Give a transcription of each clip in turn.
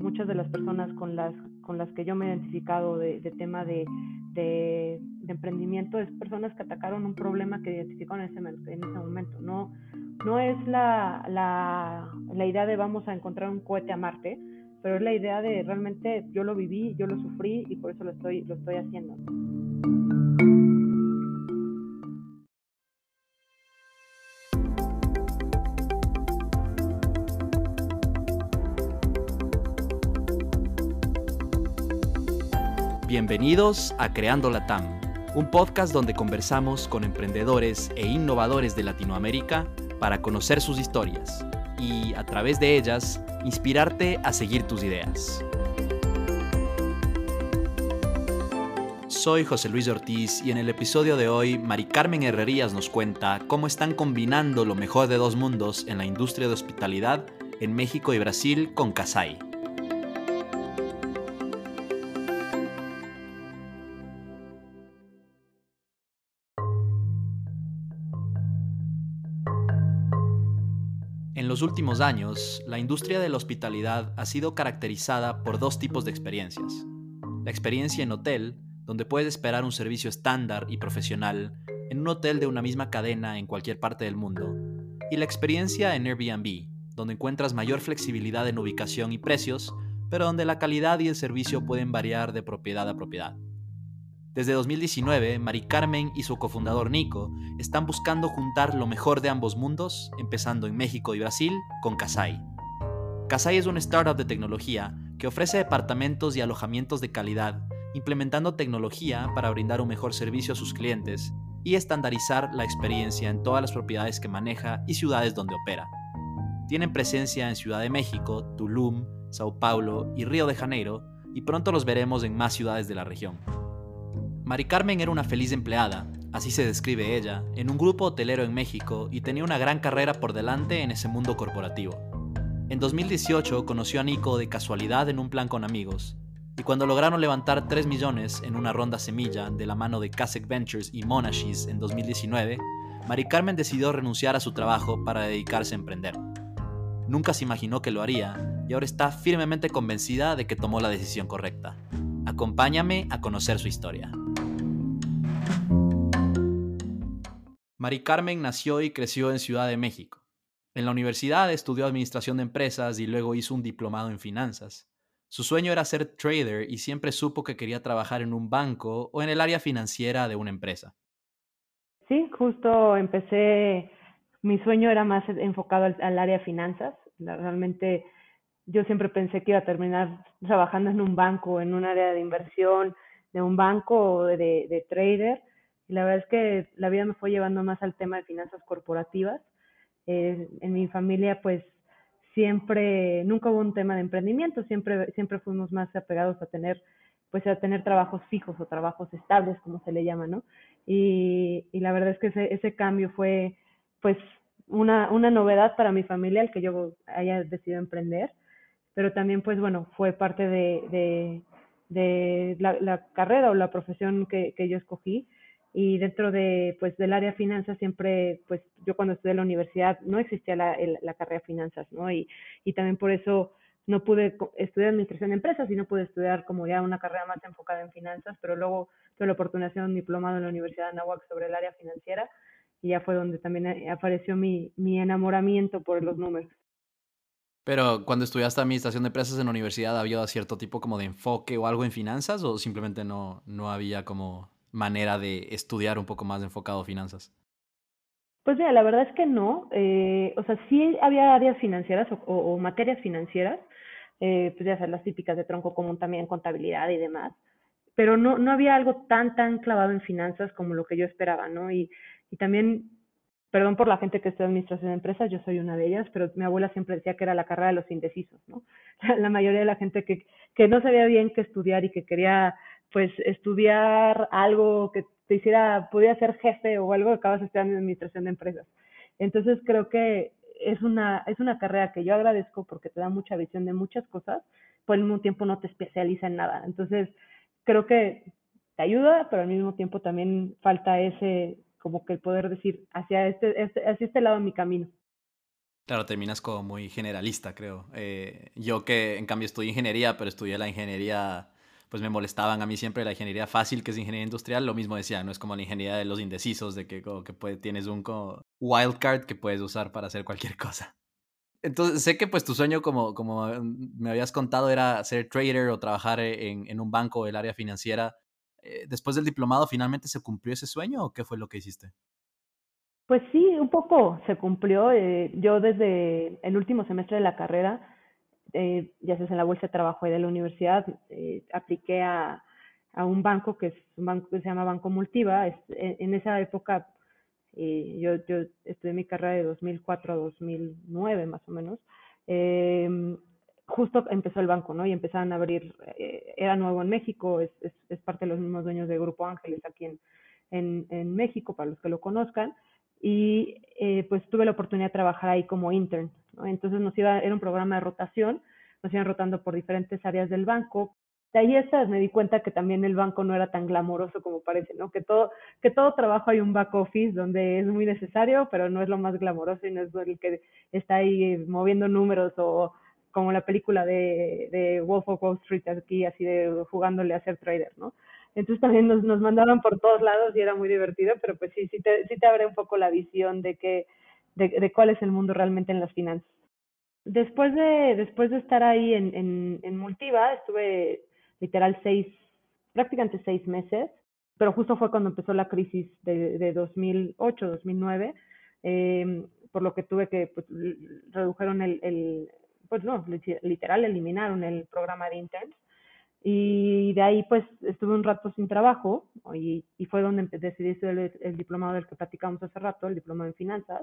Muchas de las personas con las, con las que yo me he identificado de, tema de, emprendimiento es personas que atacaron un problema que identificaron en ese, en ese momento. No, es la, la, la idea de vamos a encontrar un cohete a Marte, pero es la idea de realmente yo lo viví, yo lo sufrí y por eso lo estoy, lo estoy haciendo. Bienvenidos a Creando la TAM, un podcast donde conversamos con emprendedores e innovadores de Latinoamérica para conocer sus historias y, a través de ellas, inspirarte a seguir tus ideas. Soy José Luis Ortiz y en el episodio de hoy Mari Carmen Herrerías nos cuenta cómo están combinando lo mejor de dos mundos en la industria de hospitalidad en México y Brasil con Casai. Los últimos años, la industria de la hospitalidad ha sido caracterizada por dos tipos de experiencias. La experiencia en hotel, donde puedes esperar un servicio estándar y profesional en un hotel de una misma cadena en cualquier parte del mundo. Y la experiencia en Airbnb, donde encuentras mayor flexibilidad en ubicación y precios, pero donde la calidad y el servicio pueden variar de propiedad a propiedad. Desde 2019, Mari Carmen y su cofundador Nico están buscando juntar lo mejor de ambos mundos, empezando en México y Brasil con Casai. Casai es una startup de tecnología que ofrece departamentos y alojamientos de calidad, implementando tecnología para brindar un mejor servicio a sus clientes y estandarizar la experiencia en todas las propiedades que maneja y ciudades donde opera. Tienen presencia en Ciudad de México, Tulum, Sao Paulo y Río de Janeiro, y pronto los veremos en más ciudades de la región. Mari Carmen era una feliz empleada, así se describe ella, en un grupo hotelero en México y tenía una gran carrera por delante en ese mundo corporativo. En 2018 conoció a Nico de casualidad en un plan con amigos, y cuando lograron levantar 3 millones en una ronda semilla de la mano de Kasek Ventures y Monashis en 2019, Mari Carmen decidió renunciar a su trabajo para dedicarse a emprender. Nunca se imaginó que lo haría y ahora está firmemente convencida de que tomó la decisión correcta. Acompáñame a conocer su historia. Mari Carmen nació y creció en Ciudad de México. En la universidad estudió administración de empresas y luego hizo un diplomado en finanzas. Su sueño era ser trader y siempre supo que quería trabajar en un banco o en el área financiera de una empresa. Sí, justo empecé, mi sueño era más enfocado al, área de finanzas. Realmente yo siempre pensé que iba a terminar trabajando en un banco, en un área de inversión de un banco o de, de trader y la verdad es que la vida me fue llevando más al tema de finanzas corporativas. Eh, en mi familia, pues siempre, nunca hubo un tema de emprendimiento, siempre, siempre fuimos más apegados a tener, pues a tener trabajos fijos o trabajos estables, como se le llama, ¿no? Y, y la verdad es que ese, ese cambio fue, pues, una, una novedad para mi familia, el que yo haya decidido emprender, pero también, pues, bueno, fue parte de, de, de la, carrera o la profesión que, que yo escogí. Y dentro de pues del área de finanzas siempre pues yo cuando estudié en la universidad no existía la, la carrera de finanzas no y, y también por eso no pude estudiar administración de empresas y no pude estudiar como ya una carrera más enfocada en finanzas pero luego tuve la oportunidad de un diplomado en la Universidad de Anáhuac sobre el área financiera y ya fue donde también apareció mi, mi enamoramiento por los números pero cuando estudiaste administración de empresas en la universidad, ¿había cierto tipo como de enfoque o algo en finanzas o simplemente no, no había como manera de estudiar un poco más enfocado finanzas? Pues mira, la verdad es que no. Eh, o sea, sí había áreas financieras o, materias financieras, eh, pues ya sabes, las típicas de tronco común también, contabilidad y demás. Pero no, no había algo tan, tan clavado en finanzas como lo que yo esperaba, ¿no? Y, y también, perdón por la gente que estudia administración de empresas, yo soy una de ellas, pero mi abuela siempre decía que era la carrera de los indecisos, ¿no? La mayoría de la gente que, que no sabía bien qué estudiar y que quería pues estudiar algo que te hiciera, podía ser jefe o algo, acabas estudiando administración de empresas. Entonces creo que es una, es una carrera que yo agradezco porque te da mucha visión de muchas cosas, pero al mismo tiempo no te especializa en nada. Entonces creo que te ayuda, pero al mismo tiempo también falta ese, como que el poder decir, hacia este, este, hacia este lado de mi camino. Claro, terminas como muy generalista, creo. Eh, yo que en cambio estudié ingeniería, pero estudié la ingeniería, pues me molestaban a mí siempre la ingeniería fácil, que es ingeniería industrial, lo mismo decía, no es como la ingeniería de los indecisos, de que, como que tienes un wildcard que puedes usar para hacer cualquier cosa. Entonces, sé que pues tu sueño, como, como me habías contado, era ser trader o trabajar en, en un banco del área financiera. Eh, después del diplomado, ¿finalmente se cumplió ese sueño o qué fue lo que hiciste? Pues sí, un poco se cumplió. Eh, yo desde el último semestre de la carrera, eh, ya sea en la bolsa de trabajo de la universidad, eh, apliqué a, un banco que es un banco que se llama Banco Multiva. Es, en, esa época yo, yo estudié mi carrera de 2004 a 2009 más o menos. Justo empezó el banco, ¿no? Y empezaron a abrir, era nuevo en México, es, es, es, parte de los mismos dueños de Grupo Ángeles aquí en, en, México, para los que lo conozcan y eh, pues tuve la oportunidad de trabajar ahí como intern. ¿no? Entonces nos iba, era un programa de rotación, nos iban rotando por diferentes áreas del banco. De ahí estas me di cuenta que también el banco no era tan glamoroso como parece, ¿no? Que todo, que todo trabajo hay un back office donde es muy necesario, pero no es lo más glamoroso y no es el que está ahí moviendo números o como la película de, de Wolf of Wall Street aquí, así de jugándole a ser trader, ¿no? Entonces también nos, nos mandaron por todos lados y era muy divertido, pero pues sí, sí te, sí te abre un poco la visión de, que, de, de cuál es el mundo realmente en las finanzas. Después de, después de estar ahí en, en, en Multiva, estuve literal seis, prácticamente seis meses, pero justo fue cuando empezó la crisis de, de 2008, 2009, eh, por lo que tuve que, pues, redujeron el, el, pues no, literal eliminaron el programa de interns y de ahí pues estuve un rato sin trabajo y, y fue donde decidí estudiar el, diplomado del que platicamos hace rato, el diplomado en finanzas,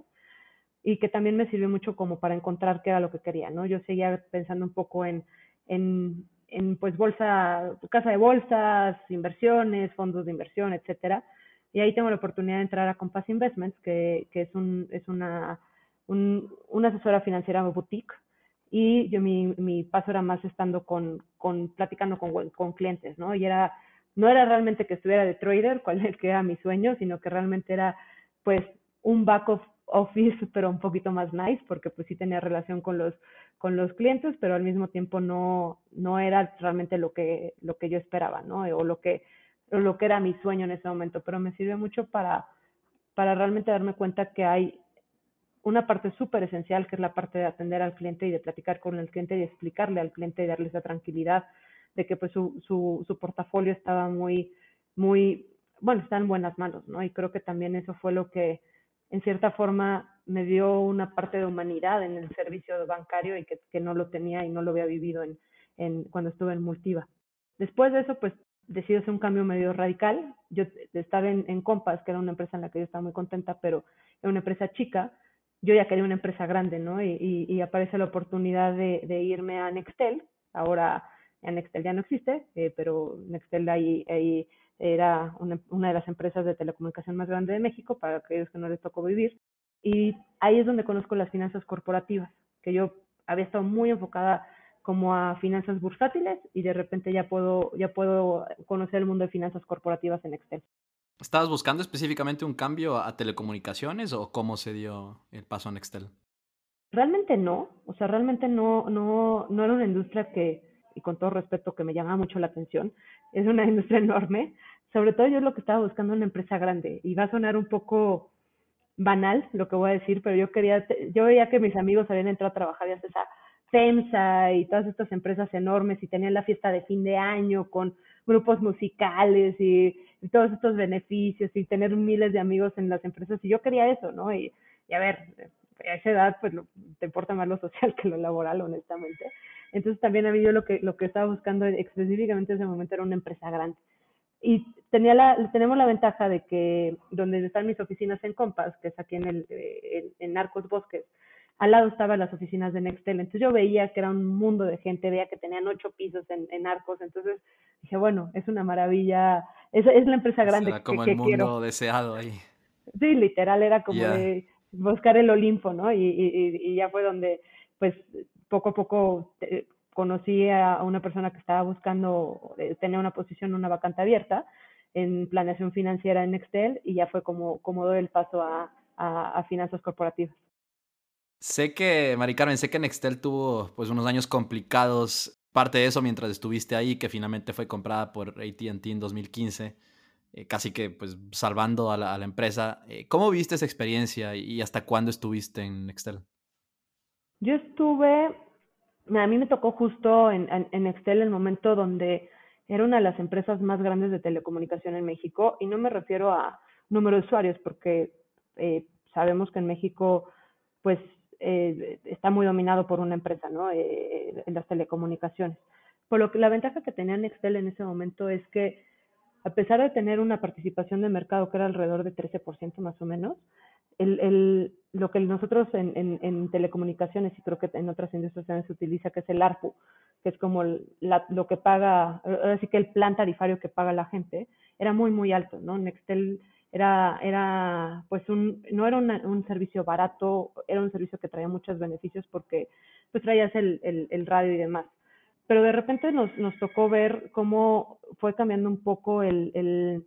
y que también me sirvió mucho como para encontrar qué era lo que quería, ¿no? Yo seguía pensando un poco en, en, en pues bolsa, casa de bolsas, inversiones, fondos de inversión, etcétera. Y ahí tengo la oportunidad de entrar a Compass Investments, que, que es, un, es una, un, una asesora financiera boutique y yo mi, mi paso era más estando con, con platicando con, con clientes, ¿no? Y era, no era realmente que estuviera de trader, cual es que era mi sueño, sino que realmente era pues un back of office, pero un poquito más nice, porque pues sí tenía relación con los, con los clientes, pero al mismo tiempo no, no era realmente lo que, lo que yo esperaba, ¿no? O lo que, lo que era mi sueño en ese momento, pero me sirve mucho para, para realmente darme cuenta que hay una parte súper esencial que es la parte de atender al cliente y de platicar con el cliente y explicarle al cliente y darle esa tranquilidad de que pues su, su, su portafolio estaba muy, muy, bueno, está en buenas manos, ¿no? Y creo que también eso fue lo que en cierta forma me dio una parte de humanidad en el servicio bancario y que, no lo tenía y no lo había vivido en, en, cuando estuve en Multiva. Después de eso, pues decidí hacer un cambio medio radical. Yo estaba en, en Compass, que era una empresa en la que yo estaba muy contenta, pero era una empresa chica, yo ya quería una empresa grande, ¿no? Y, y, aparece la oportunidad de, irme a Nextel. Ahora Nextel ya no existe, eh, pero Nextel ahí, ahí era una, una, de las empresas de telecomunicación más grande de México, para aquellos que no les tocó vivir. Y ahí es donde conozco las finanzas corporativas, que yo había estado muy enfocada como a finanzas bursátiles y de repente ya puedo, ya puedo conocer el mundo de finanzas corporativas en Excel. ¿Estabas buscando específicamente un cambio a telecomunicaciones o cómo se dio el paso a Nextel? Realmente no, o sea, realmente no, no, no era una industria que, y con todo respeto, que me llamaba mucho la atención, es una industria enorme, sobre todo yo lo que estaba buscando una empresa grande, y va a sonar un poco banal lo que voy a decir, pero yo quería, yo veía que mis amigos habían entrado a trabajar ya esa FEMSA y todas estas empresas enormes y tenían la fiesta de fin de año con grupos musicales y, y, todos estos beneficios y tener miles de amigos en las empresas y yo quería eso, ¿no? Y, y a ver, a esa edad pues lo, te importa más lo social que lo laboral, honestamente. Entonces también a mí yo lo que, lo que estaba buscando específicamente en ese momento era una empresa grande. Y tenía la, tenemos la ventaja de que donde están mis oficinas en Compass, que es aquí en, el, en, en Arcos Bosques, al lado estaban las oficinas de Nextel. Entonces yo veía que era un mundo de gente, veía que tenían ocho pisos en, en Arcos. Entonces dije, bueno, es una maravilla, es, es la empresa grande Será como que, el mundo quiero. deseado ahí. Sí, literal, era como yeah. de buscar el Olimpo, ¿no? Y, y, y, ya fue donde, pues, poco a poco te, conocí a una persona que estaba buscando, eh, tenía una posición, una vacante abierta en planeación financiera en Nextel y ya fue como, como doy el paso a, a, a finanzas corporativas. Sé que, Mari Carmen, sé que Nextel tuvo pues unos años complicados, parte de eso mientras estuviste ahí, que finalmente fue comprada por AT&T en 2015, eh, casi que pues salvando a la, empresa. Eh, ¿Cómo viste esa experiencia y hasta cuándo estuviste en Nextel? Yo estuve, a mí me tocó justo en, en, Nextel el momento donde era una de las empresas más grandes de telecomunicación en México y no me refiero a número de usuarios porque eh, sabemos que en México pues eh, está muy dominado por una empresa, ¿no? Eh, en las telecomunicaciones. Por lo que la ventaja que tenía Nextel en ese momento es que a pesar de tener una participación de mercado que era alrededor de 13% más o menos, el, el, lo que nosotros en, en, telecomunicaciones y creo que en otras industrias se utiliza, que es el ARPU, que es como lo que paga, así que el plan tarifario que paga la gente, era muy, muy alto, ¿no? Nextel era, era pues un, no era un servicio barato, era un servicio que traía muchos beneficios porque pues traías el, el, radio y demás. Pero de repente nos, nos tocó ver cómo fue cambiando un poco el, el,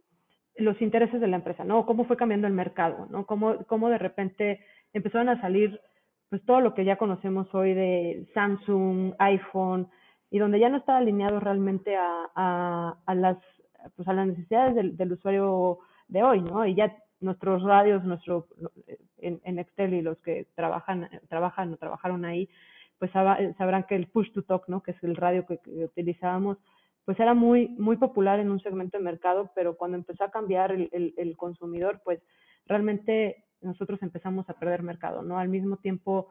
los intereses de la empresa, ¿no? Cómo fue cambiando el mercado, ¿no? Cómo, cómo de repente empezaron a salir pues todo lo que ya conocemos hoy de Samsung, iPhone, y donde ya no estaba alineado realmente a, a, a las pues a las necesidades del, del usuario de hoy, ¿no? Y ya nuestros radios, nuestro, en, en Excel y los que trabajan, trabajan o trabajaron ahí, pues sabrán que el push to talk, ¿no? Que es el radio que, utilizábamos, pues era muy, muy popular en un segmento de mercado, pero cuando empezó a cambiar el, consumidor, pues realmente nosotros empezamos a perder mercado, ¿no? Al mismo tiempo,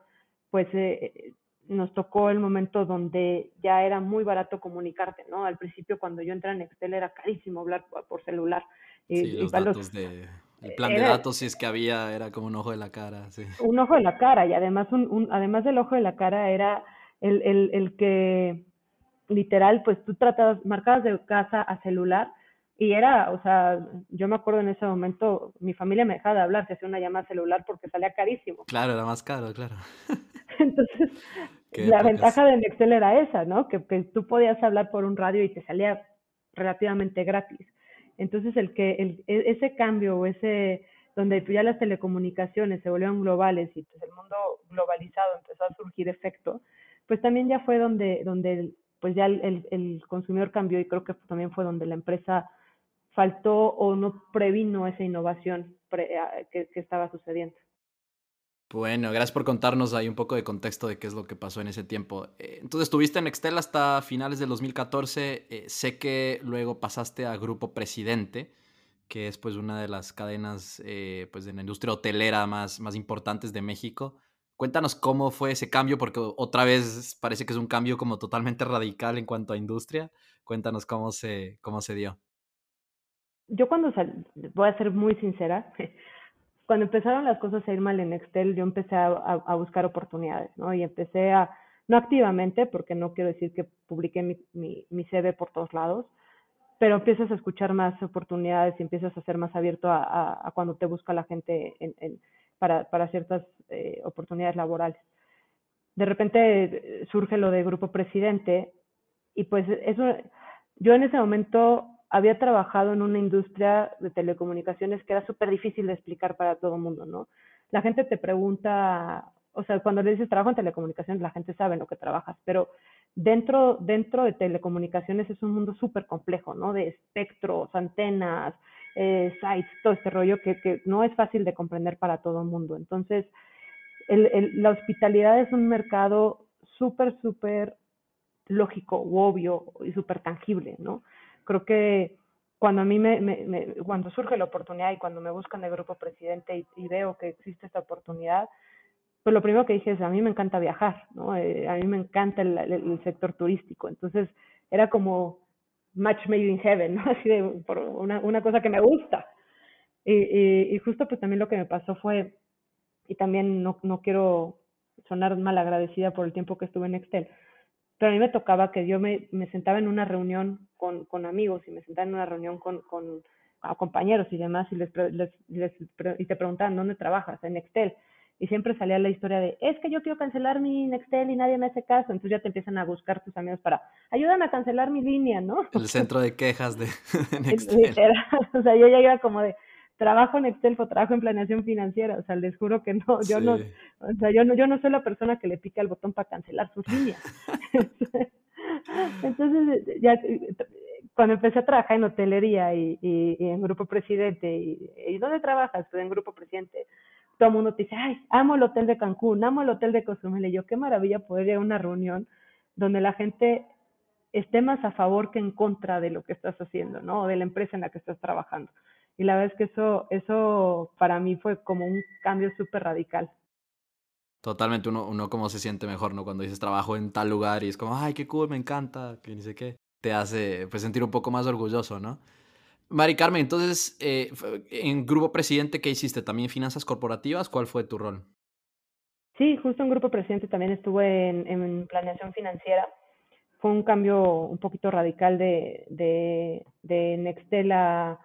pues eh, nos tocó el momento donde ya era muy barato comunicarte, ¿no? Al principio cuando yo entré en Excel era carísimo hablar por celular. Y, sí, los datos de... El plan de datos, si es que había, era como un ojo de la cara, sí. Un ojo de la cara, y además, un, un, además del ojo de la cara era el, el, el que literal, pues tú tratabas, marcabas de casa a celular, y era, o sea, yo me acuerdo en ese momento, mi familia me dejaba de hablar, se hacía una llamada celular porque salía carísimo. Claro, era más caro, claro. Entonces, la ventaja del Excel era esa, ¿no? Que, que, tú podías hablar por un radio y te salía relativamente gratis. Entonces, el que el, e, ese cambio o ese donde ya las telecomunicaciones se volvieron globales y pues el mundo globalizado empezó a surgir efecto, pues también ya fue donde, donde pues ya el, el, consumidor cambió y creo que también fue donde la empresa faltó o no previno esa innovación que, que estaba sucediendo. Bueno, gracias por contarnos ahí un poco de contexto de qué es lo que pasó en ese tiempo. Eh, entonces, estuviste en Nextel hasta finales del 2014. Eh, sé que luego pasaste a Grupo Presidente, que es pues una de las cadenas eh, pues, de la industria hotelera más, más importantes de México. Cuéntanos cómo fue ese cambio, porque otra vez parece que es un cambio como totalmente radical en cuanto a industria. Cuéntanos cómo se, cómo se dio. Yo cuando voy a ser muy sincera, cuando empezaron las cosas a ir mal en Excel, yo empecé a, a, buscar oportunidades, ¿no? Y empecé a, no activamente, porque no quiero decir que publiqué mi, mi, CV por todos lados, pero empiezas a escuchar más oportunidades y empiezas a ser más abierto a, a cuando te busca la gente en, en, para, para ciertas eh, oportunidades laborales. De repente eh, surge lo de Grupo Presidente y pues eso, yo en ese momento había trabajado en una industria de telecomunicaciones que era súper difícil de explicar para todo el mundo, ¿no? La gente te pregunta, o sea, cuando le dices trabajo en telecomunicaciones, la gente sabe en lo que trabajas, pero dentro, dentro de telecomunicaciones es un mundo súper complejo, ¿no? De espectros, antenas, eh, sites, todo este rollo que, que no es fácil de comprender para todo el mundo. Entonces, el, la hospitalidad es un mercado súper, súper lógico, obvio y súper tangible, ¿no? Creo que cuando a mí me, me, cuando surge la oportunidad y cuando me buscan de grupo presidente y, veo que existe esta oportunidad, pues lo primero que dije es, a mí me encanta viajar, ¿no? Eh, a mí me encanta el, sector turístico, entonces era como match made in heaven, ¿no? Así de, por una, una cosa que me gusta. Y, y, y, justo pues también lo que me pasó fue, y también no, no quiero sonar mal agradecida por el tiempo que estuve en Excel, pero a mí me tocaba que yo me, me sentaba en una reunión con, con, amigos y me sentaba en una reunión con, con compañeros y demás y les, les, les, y te preguntaban dónde trabajas, en Nextel. Y siempre salía la historia de, es que yo quiero cancelar mi Nextel y nadie me hace caso. Entonces ya te empiezan a buscar tus amigos para, ayúdame a cancelar mi línea, ¿no? El centro de quejas de, Nextel. o sea, yo ya iba como de, trabajo en Excel o trabajo en planeación financiera, o sea, les juro que no, yo no, o sea, yo no, yo no soy la persona que le pica el botón para cancelar sus líneas. Entonces, ya cuando empecé a trabajar en hotelería y, y, en Grupo Presidente, y, y, ¿dónde trabajas? Pues en Grupo Presidente, todo el mundo te dice, ay, amo el hotel de Cancún, amo el hotel de Cozumel, y yo, qué maravilla poder ir a una reunión donde la gente esté más a favor que en contra de lo que estás haciendo, ¿no? O de la empresa en la que estás trabajando. Y la verdad es que eso, eso para mí fue como un cambio súper radical. Totalmente, uno, uno como se siente mejor, ¿no? Cuando dices trabajo en tal lugar y es como, ay, qué cool, me encanta, que ni sé qué. Te hace pues sentir un poco más orgulloso, ¿no? Mari Carmen, entonces, eh, en Grupo Presidente, ¿qué hiciste? ¿También finanzas corporativas? ¿Cuál fue tu rol? Sí, justo en Grupo Presidente también estuve en, en planeación financiera fue un cambio un poquito radical de, de, de Nextel a,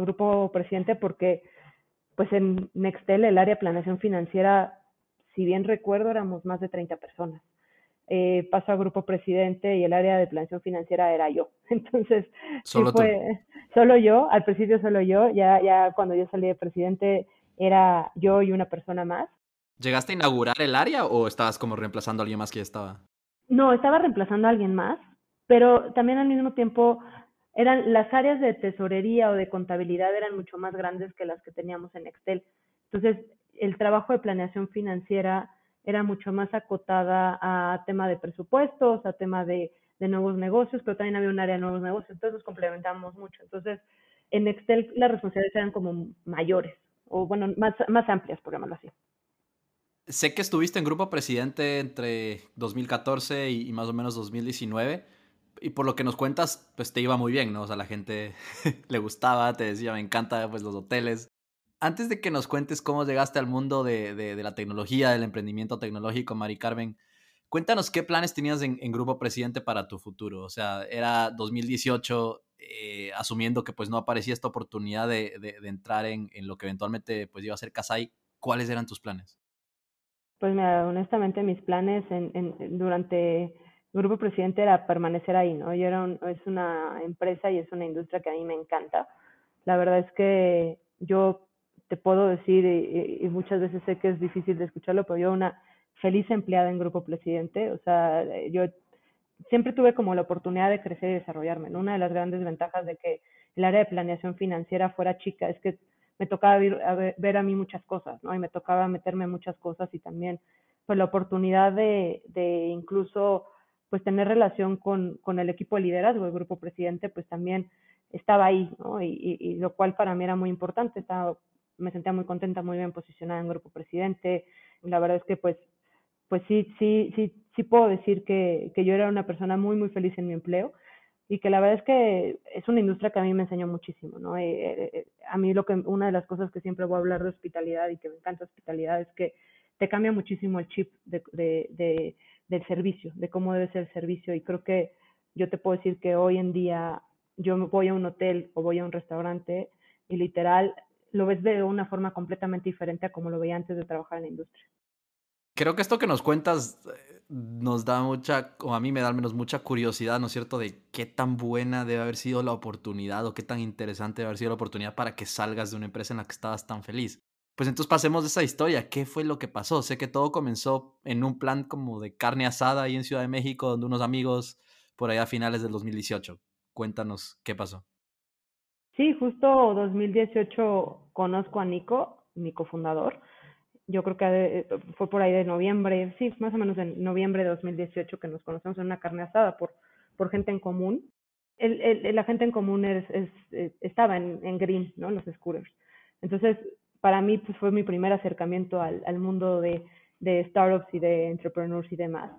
Grupo Presidente porque pues en Nextel el área de planeación financiera, si bien recuerdo, éramos más de 30 personas. Eh, pasó a Grupo Presidente y el área de planeación financiera era yo. Entonces, ¿Solo fue solo yo, al principio solo yo, ya, ya cuando yo salí de presidente era yo y una persona más. ¿Llegaste a inaugurar el área o estabas como reemplazando a alguien más que ya estaba? No, estaba reemplazando a alguien más, pero también al mismo tiempo eran las áreas de tesorería o de contabilidad eran mucho más grandes que las que teníamos en Excel. Entonces, el trabajo de planeación financiera era mucho más acotada a tema de presupuestos, a tema de, de nuevos negocios, pero también había un área de nuevos negocios, entonces nos complementamos mucho. Entonces, en Excel las responsabilidades eran como mayores, o bueno, más, más amplias, por llamarlo así. Sé que estuviste en Grupo Presidente entre 2014 y, más o menos 2019. Y por lo que nos cuentas, pues te iba muy bien, ¿no? O sea, la gente le gustaba, te decía, me encanta pues los hoteles. Antes de que nos cuentes cómo llegaste al mundo de, de, la tecnología, del emprendimiento tecnológico, Mari Carmen, cuéntanos qué planes tenías en, Grupo Presidente para tu futuro. O sea, era 2018, eh, asumiendo que pues no aparecía esta oportunidad de, de entrar en, en, lo que eventualmente pues iba a ser Casai. ¿Cuáles eran tus planes? Pues mira, honestamente mis planes durante Grupo Presidente era permanecer ahí, ¿no? Yo era es una empresa y es una industria que a mí me encanta. La verdad es que yo te puedo decir, y, muchas veces sé que es difícil de escucharlo, pero yo una feliz empleada en Grupo Presidente, o sea, yo siempre tuve como la oportunidad de crecer y desarrollarme. Una de las grandes ventajas de que el área de planeación financiera fuera chica es que me tocaba ver a, mí muchas cosas, ¿no? Y me tocaba meterme en muchas cosas y también pues la oportunidad de, de incluso pues tener relación con, con el equipo de liderazgo, el grupo presidente, pues también estaba ahí, ¿no? Y, y, lo cual para mí era muy importante, estaba, me sentía muy contenta, muy bien posicionada en grupo presidente, la verdad es que pues, pues sí, sí, sí, sí puedo decir que, que yo era una persona muy, muy feliz en mi empleo, y que la verdad es que es una industria que a mí me enseñó muchísimo, ¿no? Eh, eh, a mí lo que, una de las cosas que siempre voy a hablar de hospitalidad y que me encanta hospitalidad es que te cambia muchísimo el chip de, de, de, del servicio, de cómo debe ser el servicio y creo que yo te puedo decir que hoy en día yo voy a un hotel o voy a un restaurante y literal lo ves de una forma completamente diferente a como lo veía antes de trabajar en la industria. Creo que esto que nos cuentas eh, nos da mucha, o a mí me da al menos mucha curiosidad, ¿no es cierto?, de qué tan buena debe haber sido la oportunidad o qué tan interesante debe haber sido la oportunidad para que salgas de una empresa en la que estabas tan feliz. Pues entonces pasemos de esa historia. ¿Qué fue lo que pasó? Sé que todo comenzó en un plan como de carne asada ahí en Ciudad de México, donde unos amigos por allá a finales del 2018. Cuéntanos qué pasó. Sí, justo 2018 conozco a Nico, mi cofundador yo creo que fue por ahí de noviembre, sí, más o menos en noviembre de 2018 que nos conocemos en una carne asada por, por gente en común. El, el, la gente en común eh, estaba en, en, Green, ¿no? Los scooters. Entonces, para mí pues, fue mi primer acercamiento al, al mundo de, de startups y de entrepreneurs y demás.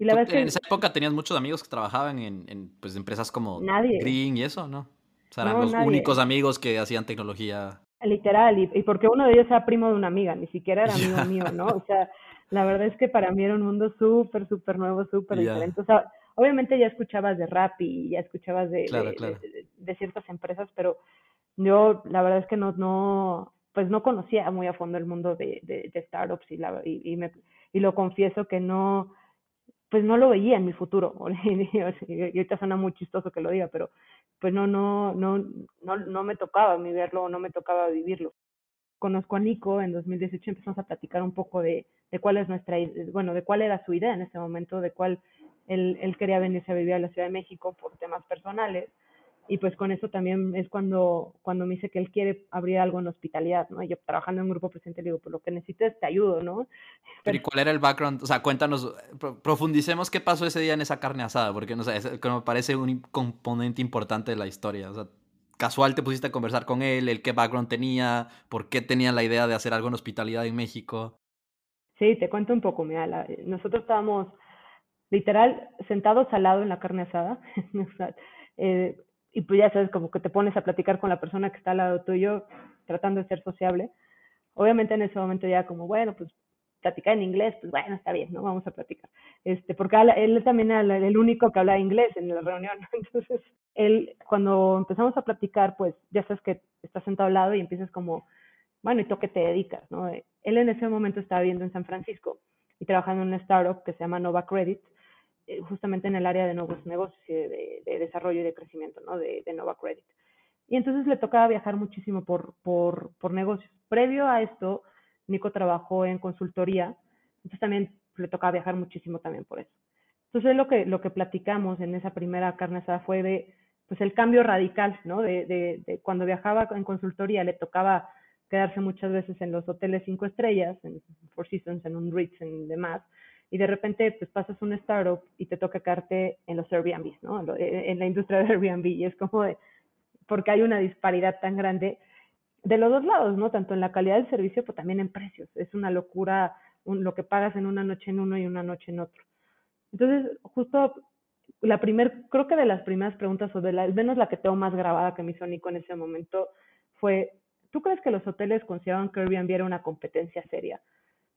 Y la verdad en esa época tenías muchos amigos que trabajaban en, en pues, empresas como Green y eso, ¿no? O sea, eran los únicos amigos que hacían tecnología Literal, y, y, porque uno de ellos era primo de una amiga, ni siquiera era amigo mío, ¿no? O sea, la verdad es que para mí era un mundo súper, súper nuevo, súper diferente. O sea, obviamente ya escuchabas de rap y ya escuchabas de, de, ciertas empresas, pero yo la verdad es que no, no, pues no conocía muy a fondo el mundo de, startups y, la, y, me, y lo confieso que no, pues no lo veía en mi futuro. y ahorita suena muy chistoso que lo diga, pero pues no, no, no, no, no me tocaba mí verlo, no me tocaba vivirlo. Conozco a Nico en 2018, empezamos a platicar un poco de, de cuál es nuestra, bueno, de cuál era su idea en ese momento, de cuál él, él quería venirse a vivir a la Ciudad de México por temas personales y pues con eso también es cuando, cuando me dice que él quiere abrir algo en hospitalidad, ¿no? Y yo trabajando en un grupo presente le digo, pues lo que necesites te ayudo, ¿no? Pero, ¿y cuál era el background? O sea, cuéntanos, profundicemos qué pasó ese día en esa carne asada, porque no sé, es, me parece un componente importante de la historia, o sea, casual te pusiste a conversar con él, el qué background tenía, por qué tenía la idea de hacer algo en hospitalidad en México. Sí, te cuento un poco, mira, nosotros estábamos literal sentados al lado en la carne asada, eh, y pues ya sabes, como que te pones a platicar con la persona que está al lado tuyo, tratando de ser sociable. Obviamente en ese momento ya como, bueno, pues platicar en inglés, pues bueno, está bien, ¿no? Vamos a platicar. Este, porque él también era el único que hablaba inglés en la reunión, Entonces, él, cuando empezamos a platicar, pues ya sabes que estás sentado al lado y empiezas como, bueno, ¿y tú qué te dedicas, no? Él en ese momento estaba viviendo en San Francisco y trabajando en una startup que se llama Nova Credit, justamente en el área de nuevos negocios y de, desarrollo y de crecimiento, ¿no? De, Nova Credit. Y entonces le tocaba viajar muchísimo por, por, por negocios. Previo a esto, Nico trabajó en consultoría, entonces también le tocaba viajar muchísimo también por eso. Entonces lo que, lo que platicamos en esa primera carne asada fue de, pues el cambio radical, ¿no? De, de, de, cuando viajaba en consultoría le tocaba quedarse muchas veces en los hoteles cinco estrellas, en Four Seasons, en un Ritz, en demás, y de repente pues pasas un startup y te toca quedarte en los Airbnb, ¿no? En la industria de Airbnb y es como de, porque hay una disparidad tan grande de los dos lados, ¿no? Tanto en la calidad del servicio, pero también en precios. Es una locura lo que pagas en una noche en uno y una noche en otro. Entonces, justo la primer, creo que de las primeras preguntas, o de la, al menos la que tengo más grabada que me hizo Nico en ese momento, fue, ¿tú crees que los hoteles consideraban que Airbnb era una competencia seria?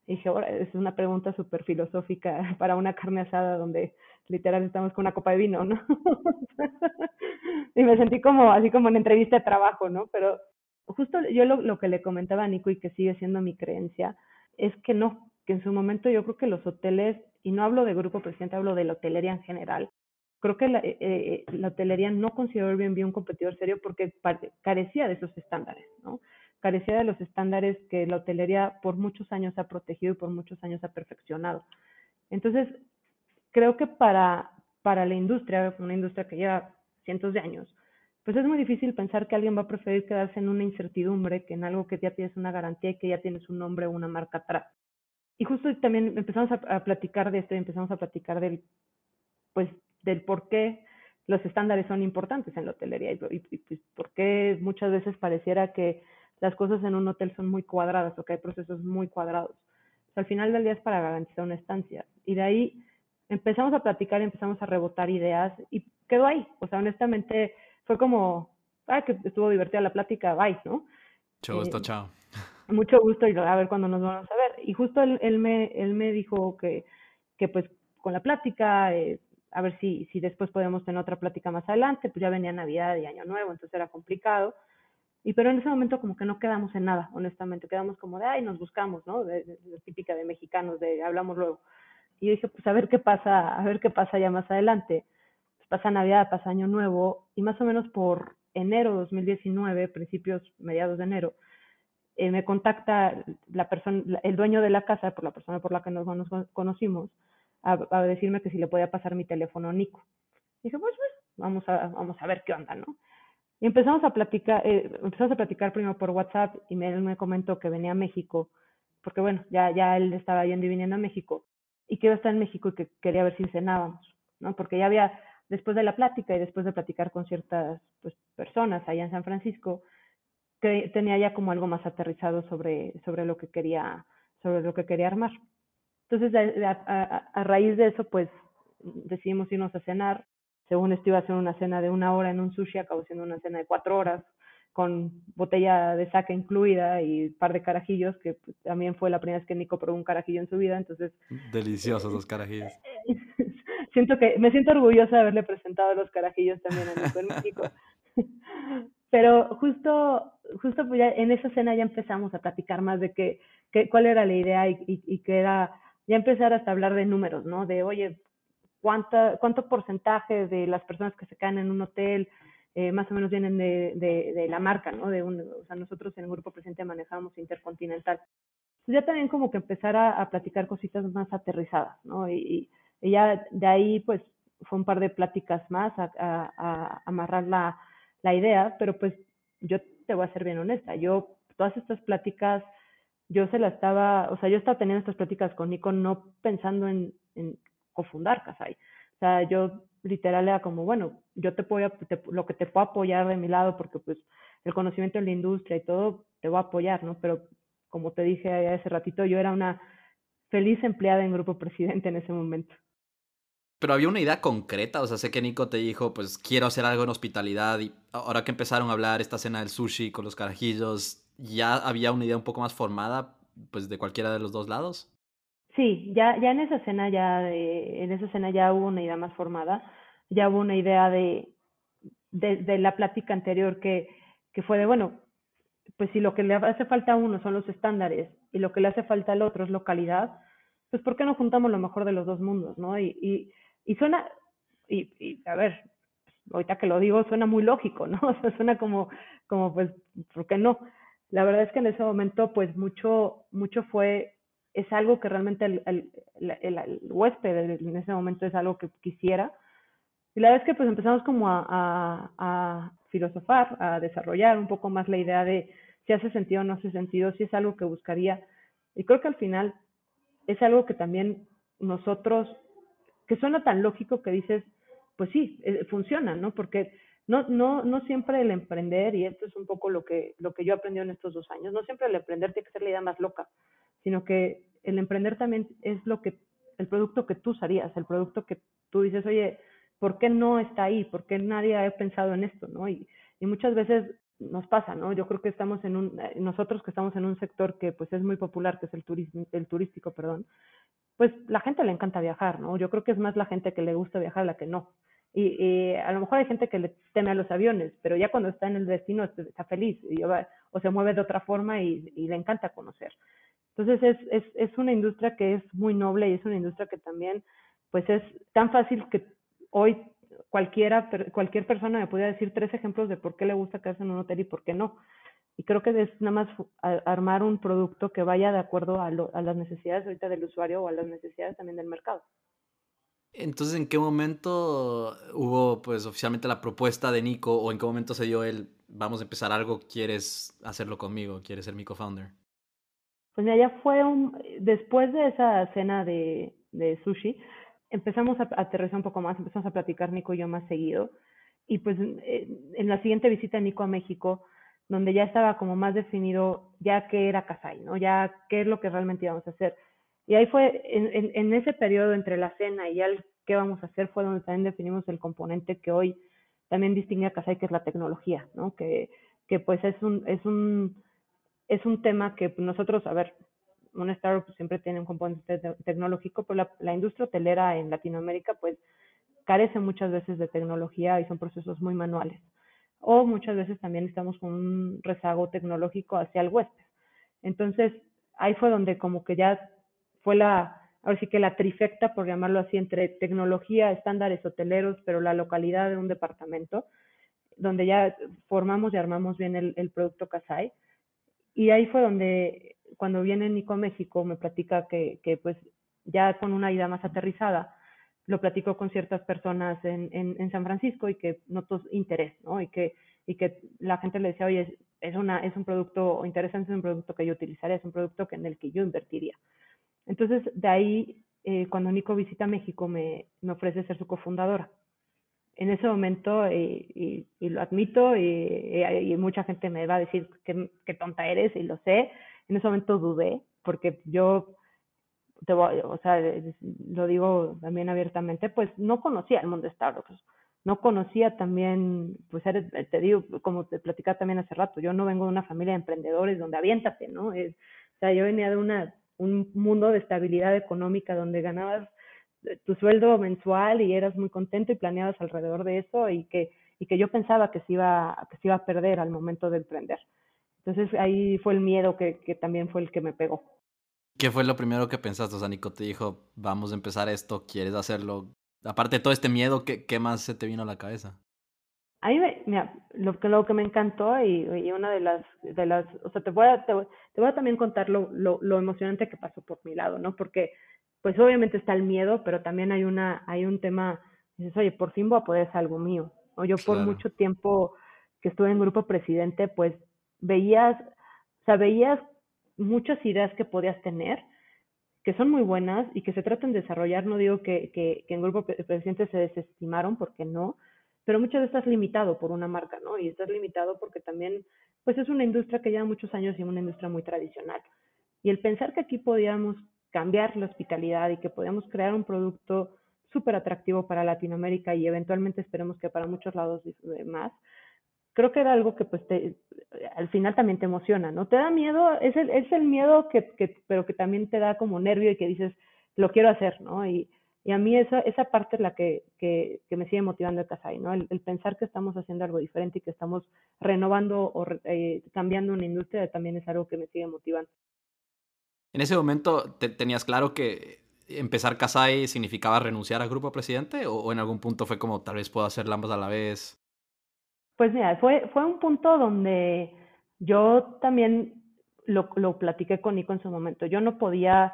Dije, ahora es una pregunta súper filosófica para una carne asada donde literal estamos con una copa de vino, ¿no? y me sentí como, así como en entrevista de trabajo, ¿no? Pero justo yo lo, lo que le comentaba a Nico y que sigue siendo mi creencia es que no, que en su momento yo creo que los hoteles, y no hablo de Grupo Presidente, hablo de la hotelería en general, creo que la, eh, eh, hotelería no consideró bien un competidor serio porque carecía de esos estándares, ¿no? Carecía de los estándares que la hotelería por muchos años ha protegido y por muchos años ha perfeccionado. Entonces, creo que para, para la industria, una industria que lleva cientos de años, pues es muy difícil pensar que alguien va a preferir quedarse en una incertidumbre que en algo que ya tienes una garantía y que ya tienes un nombre o una marca atrás. Y justo también empezamos a, platicar de esto y empezamos a platicar del, pues, del por qué los estándares son importantes en la hotelería y, y, pues, por qué muchas veces pareciera que las cosas en un hotel son muy cuadradas o que hay procesos muy cuadrados. al final del día es para garantizar una estancia. Y de ahí empezamos a platicar y empezamos a rebotar ideas y quedó ahí. O sea, honestamente fue como, ah, que estuvo divertida la plática, bye, ¿no? Mucho gusto, eh, chao. Mucho gusto y a ver cuándo nos vamos a ver. Y justo él, él, me, él me dijo que, que pues con la plática, eh, a ver si, si después podemos tener otra plática más adelante, pues ya venía Navidad y Año Nuevo, entonces era complicado. Y pero en ese momento como que no quedamos en nada, honestamente, quedamos como de, ay, nos buscamos, ¿no? De, típica de mexicanos, de hablamos luego. Y yo dije, pues a ver qué pasa, a ver qué pasa ya más adelante. Pues pasa Navidad, pasa Año Nuevo, y más o menos por enero de 2019, principios, mediados de enero, eh, me contacta la persona, el dueño de la casa, por la persona por la que nos, conocimos, a, a, decirme que si le podía pasar mi teléfono a Nico. Y dije, pues, pues, vamos a, vamos a ver qué onda, ¿no? Y empezamos a platicar, eh, empezamos a platicar primero por WhatsApp y me, él me comentó que venía a México, porque bueno, ya, ya él estaba yendo y a México, y que iba a estar en México y que quería ver si cenábamos, ¿no? Porque ya había, después de la plática y después de platicar con ciertas pues, personas allá en San Francisco, que tenía ya como algo más aterrizado sobre, sobre lo que quería, sobre lo que quería armar. Entonces, a raíz de eso, pues decidimos irnos a cenar según esto iba a ser una cena de una hora en un sushi, acabó siendo una cena de cuatro horas, con botella de saca incluida y un par de carajillos, que pues, también fue la primera vez que Nico probó un carajillo en su vida, entonces... Deliciosos los carajillos. siento que, me siento orgullosa de haberle presentado los carajillos también a Nico en México. Pero justo, justo pues ya en esa cena ya empezamos a platicar más de qué, qué cuál era la idea y, y, y que era ya empezar hasta hablar de números, ¿no? De, oye, cuánta, cuánto porcentaje de las personas que se quedan en un hotel eh, más o menos vienen de, de, la marca, ¿no? De un, o sea, nosotros en el Grupo Presente manejamos Intercontinental. Entonces ya también como que empezar a, platicar cositas más aterrizadas, ¿no? Y, y, ya de ahí, pues, fue un par de pláticas más a, a, amarrar la, la idea, pero pues yo te voy a ser bien honesta, yo todas estas pláticas, yo se la estaba, o sea, yo estaba teniendo estas pláticas con Nico no pensando en, en cofundar Casai. O sea, yo literal era como, bueno, yo te puedo, lo que te puedo apoyar de mi lado, porque pues el conocimiento en la industria y todo, te voy a apoyar, ¿no? Pero como te dije hace ratito, yo era una feliz empleada en Grupo Presidente en ese momento. Pero había una idea concreta, o sea, sé que Nico te dijo, pues quiero hacer algo en hospitalidad y ahora que empezaron a hablar esta cena del sushi con los carajillos, ¿ya había una idea un poco más formada, pues de cualquiera de los dos lados? Sí, ya, ya en esa escena ya en esa escena ya hubo una idea más formada, ya hubo una idea de, de, la plática anterior que, que fue de, bueno, pues si lo que le hace falta a uno son los estándares y lo que le hace falta al otro es localidad, pues ¿por qué no juntamos lo mejor de los dos mundos, no? Y, y, y suena, y, y a ver, ahorita que lo digo, suena muy lógico, ¿no? O sea, suena como, como pues, ¿por qué no? La verdad es que en ese momento, pues mucho, mucho fue es algo que realmente el, el, huésped en ese momento es algo que quisiera. Y la es que pues empezamos como a, a, a, filosofar, a desarrollar un poco más la idea de si hace sentido o no hace sentido, si es algo que buscaría. Y creo que al final es algo que también nosotros, que suena tan lógico que dices, pues sí, eh, funciona, ¿no? Porque no, no, no siempre el emprender, y esto es un poco lo que, lo que yo aprendí en estos dos años, no siempre el emprender tiene que ser la idea más loca sino que el emprender también es lo que, el producto que tú usarías, el producto que tú dices, oye, ¿por qué no está ahí? ¿Por qué nadie ha pensado en esto? ¿no? Y, y muchas veces nos pasa, ¿no? Yo creo que estamos en un, eh, nosotros que estamos en un sector que pues es muy popular, que es el turismo, el turístico, perdón, pues la gente le encanta viajar, ¿no? Yo creo que es más la gente que le gusta viajar la que no. Y, y, a lo mejor hay gente que le teme a los aviones, pero ya cuando está en el destino está feliz y, o se mueve de otra forma y, y le encanta conocer. Entonces es, es, es una industria que es muy noble y es una industria que también pues es tan fácil que hoy cualquiera, cualquier persona me pudiera decir tres ejemplos de por qué le gusta quedarse en un hotel y por qué no. Y creo que es nada más armar un producto que vaya de acuerdo a, a las necesidades ahorita del usuario o a las necesidades también del mercado. Entonces, ¿en qué momento hubo pues oficialmente la propuesta de Nico o en qué momento se dio el vamos a empezar algo, quieres hacerlo conmigo, quieres ser mi co-founder? Pues ya fue un, después de esa cena de, sushi, empezamos a aterrizar un poco más, empezamos a platicar Nico y yo más seguido. Y pues eh, en la siguiente visita de Nico a México, donde ya estaba como más definido ya qué era Kasai, ¿no? Ya qué es lo que realmente íbamos a hacer. Y ahí fue, en, en, ese periodo entre la cena y ya el qué vamos a hacer, fue donde también definimos el componente que hoy también distingue a Kasai, que es la tecnología, ¿no? Que, que pues es un, es un es un tema que nosotros, a ver, un startup siempre tiene un componente tecnológico, pero la, industria hotelera en Latinoamérica pues carece muchas veces de tecnología y son procesos muy manuales. O muchas veces también estamos con un rezago tecnológico hacia el huésped. Entonces, ahí fue donde como que ya fue la, ahora sí que la trifecta, por llamarlo así, entre tecnología, estándares hoteleros, pero la localidad de un departamento, donde ya formamos y armamos bien el, el producto Casai y ahí fue donde, cuando viene Nico a México, me platica que, que pues ya con una idea más aterrizada, lo platicó con ciertas personas en, en, en, San Francisco y que notó interés, ¿no? Y que, y que la gente le decía, oye, es, una, es un producto interesante, es un producto que yo utilizaría, es un producto que, en el que yo invertiría. Entonces, de ahí, eh, cuando Nico visita México, me, me ofrece ser su cofundadora en ese momento, y, lo admito, y, mucha gente me va a decir que, tonta eres, y lo sé, en ese momento dudé, porque yo, te voy, o sea, lo digo también abiertamente, pues no conocía el mundo de startups, no conocía también, pues te digo, como te platicaba también hace rato, yo no vengo de una familia de emprendedores donde aviéntate, ¿no? Es, o sea, yo venía de una, un mundo de estabilidad económica donde ganabas tu sueldo mensual y eras muy contento y planeabas alrededor de eso y que, y que yo pensaba que se, iba, que se iba a perder al momento de emprender. Entonces ahí fue el miedo que, que también fue el que me pegó. ¿Qué fue lo primero que pensaste? O sea, Nico te dijo, vamos a empezar esto, ¿quieres hacerlo? Aparte de todo este miedo, ¿qué, qué más se te vino a la cabeza? A mí, mira, lo que, lo que me encantó y, y, una de las, de las, o sea, te voy a, te, te voy a también contar lo, lo, lo, emocionante que pasó por mi lado, ¿no? Porque, pues obviamente está el miedo, pero también hay una, hay un tema, dices, oye, por fin voy a poder hacer algo mío. O yo por mucho tiempo que estuve en grupo presidente, pues veías, o sea, veías muchas ideas que podías tener, que son muy buenas y que se tratan de desarrollar. No digo que, que, que en grupo presidente se desestimaron, porque no, pero muchas veces estás limitado por una marca, ¿no? Y estás limitado porque también, pues es una industria que lleva muchos años y una industria muy tradicional. Y el pensar que aquí podíamos cambiar la hospitalidad y que podíamos crear un producto súper atractivo para Latinoamérica y eventualmente esperemos que para muchos lados más, creo que era algo que pues te, al final también te emociona, ¿no? Te da miedo, es el, es el miedo que, pero que también te da como nervio y que dices, lo quiero hacer, ¿no? Y, y a mí esa, esa parte es la que, que, que me sigue motivando de Casai, ¿no? El, el, pensar que estamos haciendo algo diferente y que estamos renovando o eh, cambiando una industria también es algo que me sigue motivando. En ese momento, te, ¿tenías claro que empezar Casai significaba renunciar al grupo presidente o, en algún punto fue como tal vez puedo hacer ambas a la vez? Pues mira, fue, fue un punto donde yo también lo, lo platiqué con Nico en su momento. Yo no podía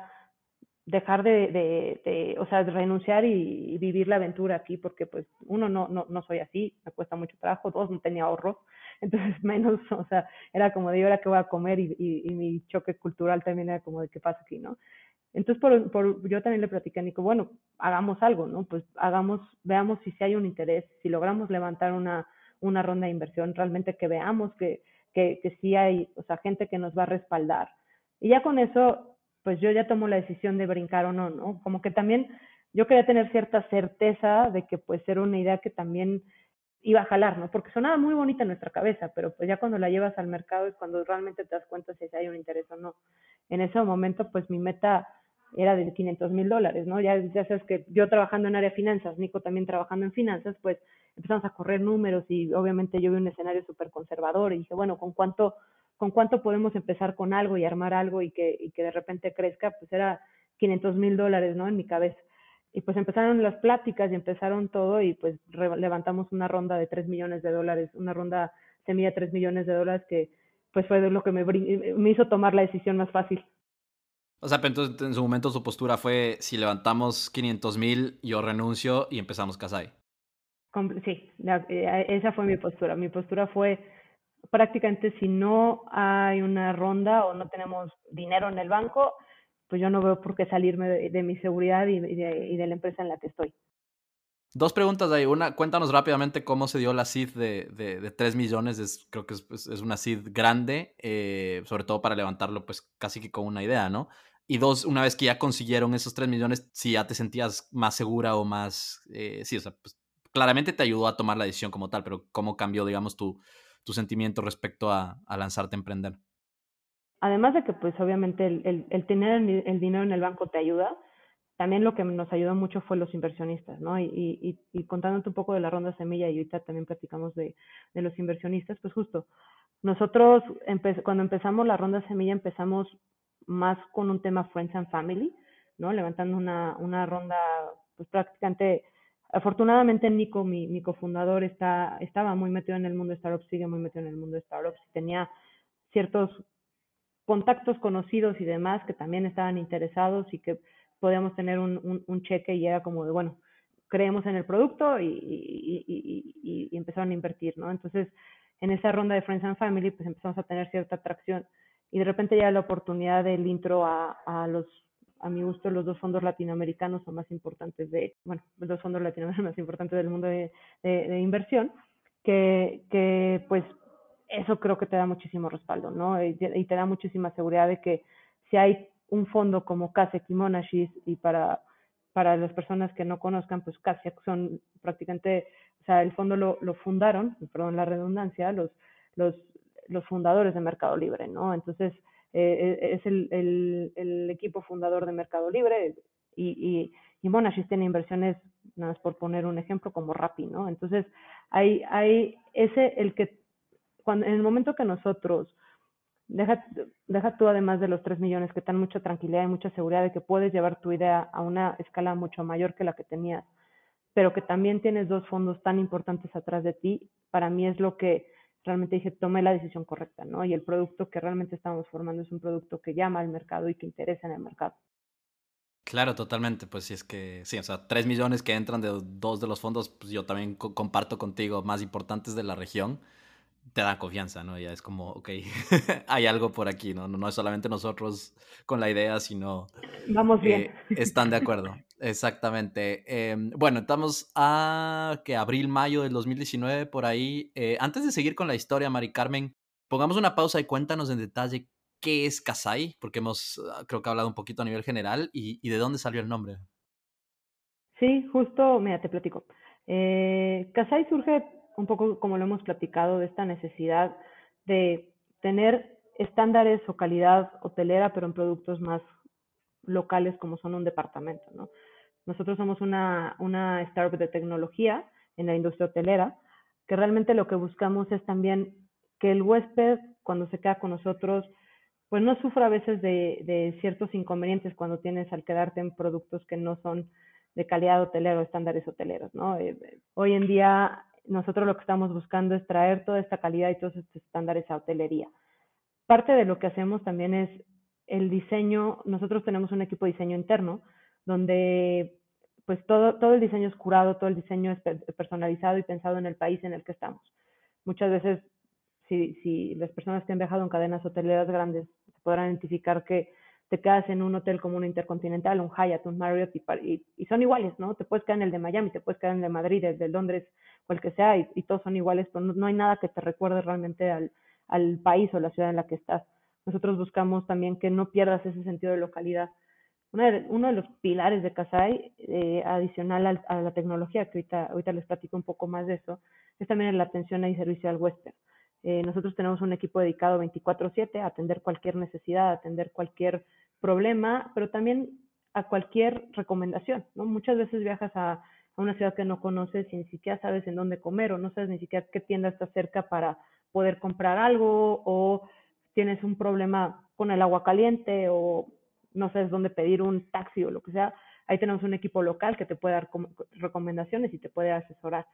dejar de, de, de, o sea, renunciar y, y, vivir la aventura aquí, porque pues uno, no, no, no soy así, me cuesta mucho trabajo, dos, no tenía ahorros, entonces menos, o sea, era como de ahora que voy a comer y, y, y, mi choque cultural también era como de qué pasa aquí, ¿no? Entonces, por, por, yo también le platiqué a Nico, bueno, hagamos algo, ¿no? Pues hagamos, veamos si, si hay un interés, si logramos levantar una, una ronda de inversión, realmente que veamos que, que, que sí hay, o sea, gente que nos va a respaldar. Y ya con eso pues yo ya tomo la decisión de brincar o no, ¿no? Como que también yo quería tener cierta certeza de que pues era una idea que también iba a jalar, ¿no? Porque sonaba muy bonita en nuestra cabeza, pero pues ya cuando la llevas al mercado es cuando realmente te das cuenta si hay un interés o no. En ese momento, pues mi meta era de 500 mil dólares, ¿no? Ya, ya sabes que yo trabajando en área finanzas, Nico también trabajando en finanzas, pues empezamos a correr números y obviamente yo vi un escenario súper conservador y dije, bueno, ¿con cuánto con cuánto podemos empezar con algo y armar algo y que, y que de repente crezca, pues era 500 mil dólares, ¿no? En mi cabeza. Y pues empezaron las pláticas y empezaron todo y pues levantamos una ronda de 3 millones de dólares, una ronda semilla de 3 millones de dólares que pues fue lo que me, me hizo tomar la decisión más fácil. O sea, pero entonces en su momento su postura fue, si levantamos 500 mil, yo renuncio y empezamos Casai. Sí, eh, esa fue mi postura. Mi postura fue, prácticamente si no hay una ronda o no tenemos dinero en el banco, pues yo no veo por qué salirme de, de mi seguridad y de, de, la empresa en la que estoy. Dos preguntas ahí. Una, cuéntanos rápidamente cómo se dio la seed de, de, de 3 millones. Es, creo que es, una seed grande, eh, sobre todo para levantarlo pues casi que con una idea, ¿no? Y dos, una vez que ya consiguieron esos 3 millones, si ya te sentías más segura o más... Eh, sí, o sea, pues, claramente te ayudó a tomar la decisión como tal, pero ¿cómo cambió, digamos, tu, tu sentimiento respecto a, lanzarte a emprender? Además de que, pues obviamente, el, tener el, dinero en el banco te ayuda, también lo que nos ayudó mucho fue los inversionistas, ¿no? Y, y, y contándote un poco de la ronda semilla, y ahorita también platicamos de, de los inversionistas, pues justo, nosotros cuando empezamos la ronda semilla empezamos más con un tema Friends and Family, ¿no? Levantando una, una ronda, pues prácticamente Afortunadamente Nico, mi, mi cofundador, está, estaba muy metido en el mundo de startups, sigue muy metido en el mundo de startups, tenía ciertos contactos conocidos y demás que también estaban interesados y que podíamos tener un, cheque y era como de, bueno, creemos en el producto y, y, empezaron a invertir, ¿no? Entonces, en esa ronda de Friends and Family, pues empezamos a tener cierta atracción y de repente ya la oportunidad del intro a, a los a mi gusto, los dos fondos latinoamericanos son más importantes de, bueno, los dos fondos latinoamericanos más importantes del mundo de, de, de inversión, que, que pues eso creo que te da muchísimo respaldo, ¿no? Y, te da muchísima seguridad de que si hay un fondo como CASEC y Monashis, y para, para las personas que no conozcan, pues CASEC son prácticamente, o sea, el fondo lo, lo fundaron, perdón la redundancia, los, los, los fundadores de Mercado Libre, ¿no? Entonces, eh, es el, el, equipo fundador de Mercado Libre y, y, y Monashis tiene inversiones, nada más por poner un ejemplo, como Rappi, ¿no? Entonces, hay, hay ese, el que, cuando, en el momento que nosotros, deja, deja tú además de los 3 millones que dan mucha tranquilidad y mucha seguridad de que puedes llevar tu idea a una escala mucho mayor que la que tenías, pero que también tienes dos fondos tan importantes atrás de ti, para mí es lo que realmente dije, tomé la decisión correcta, ¿no? Y el producto que realmente estamos formando es un producto que llama al mercado y que interesa en el mercado. Claro, totalmente. Pues sí, es que sí, o sea, tres millones que entran de dos de los fondos, pues yo también comparto contigo, más importantes de la región te da confianza, ¿no? Ya es como, ok, hay algo por aquí, ¿no? ¿no? es solamente nosotros con la idea, sino... Vamos bien. Eh, están de acuerdo, exactamente. Em, bueno, estamos a que abril, mayo del 2019, por ahí. Eh, antes de seguir con la historia, Mari Carmen, pongamos una pausa y cuéntanos en detalle qué es Kasai, porque hemos, ah, creo que, hablado un poquito a nivel general, y, y de dónde salió el nombre. Sí, justo, mira, te platico. Eh, Kasai surge un poco como lo hemos platicado, de esta necesidad de tener estándares o calidad hotelera, pero en productos más locales como son un departamento, ¿no? Nosotros somos una, una startup de tecnología en la industria hotelera, que realmente lo que buscamos es también que el huésped, cuando se queda con nosotros, pues no sufra a veces de, de ciertos inconvenientes cuando tienes al quedarte en productos que no son de calidad hotelera o estándares hoteleros, ¿no? Eh, hoy en día nosotros lo que estamos buscando es traer toda esta calidad y todos estos estándares a hotelería. Parte de lo que hacemos también es el diseño, nosotros tenemos un equipo de diseño interno donde pues todo, todo el diseño es curado, todo el diseño es personalizado y pensado en el país en el que estamos. Muchas veces, si, si las personas que han viajado en cadenas hoteleras grandes se podrán identificar que te quedas en un hotel como un Intercontinental, un Hyatt, un Marriott y, y, son iguales, ¿no? Te puedes quedar en el de Miami, te puedes quedar en el de Madrid, el de Londres o el que sea y, todos son iguales, pero no, hay nada que te recuerde realmente al, país o la ciudad en la que estás. Nosotros buscamos también que no pierdas ese sentido de localidad. De, uno de los pilares de Casai, eh, adicional a, la tecnología, que ahorita, ahorita les platico un poco más de eso, es también la atención y servicio al huésped. Eh, nosotros tenemos un equipo dedicado 24/7 a atender cualquier necesidad, a atender cualquier problema, pero también a cualquier recomendación, ¿no? Muchas veces viajas a, a, una ciudad que no conoces y ni siquiera sabes en dónde comer o no sabes ni siquiera qué tienda está cerca para poder comprar algo o tienes un problema con el agua caliente o no sabes dónde pedir un taxi o lo que sea. Ahí tenemos un equipo local que te puede dar recomendaciones y te puede asesorar.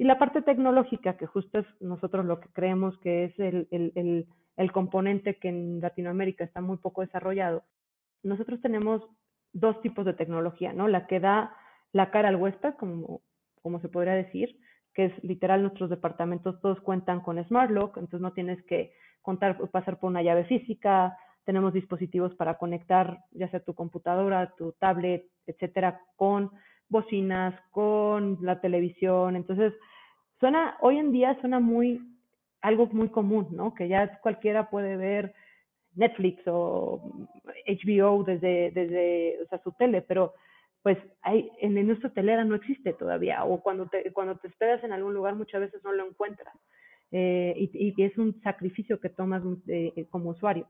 Y la parte tecnológica, que justo es nosotros lo que creemos que es el, el, el componente que en Latinoamérica está muy poco desarrollado, nosotros tenemos dos tipos de tecnología, ¿no? La que da la cara al huésped, como, como se podría decir, que es literal nuestros departamentos todos cuentan con Smart Lock, entonces no tienes que contar, pasar por una llave física, tenemos dispositivos para conectar ya sea tu computadora, tu tablet, etcétera, con bocinas, con la televisión, entonces suena, hoy en día suena muy algo muy común, ¿no? Que ya cualquiera puede ver Netflix o HBO desde, desde o sea, su tele, pero pues hay, en la industria hotelera no existe todavía, o cuando te, cuando te esperas en algún lugar muchas veces no lo encuentras, eh, y, y, es un sacrificio que tomas eh, como usuario.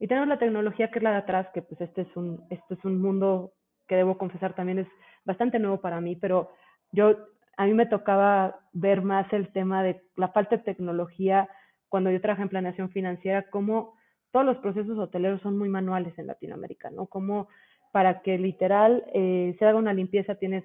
Y tenemos la tecnología que es la de atrás, que pues este es un, este es un mundo que debo confesar también es bastante nuevo para mí, pero yo a mí me tocaba ver más el tema de la falta de tecnología cuando yo trabajé en planeación financiera, como todos los procesos hoteleros son muy manuales en Latinoamérica, ¿no? Como para que literal eh, se haga una limpieza tienes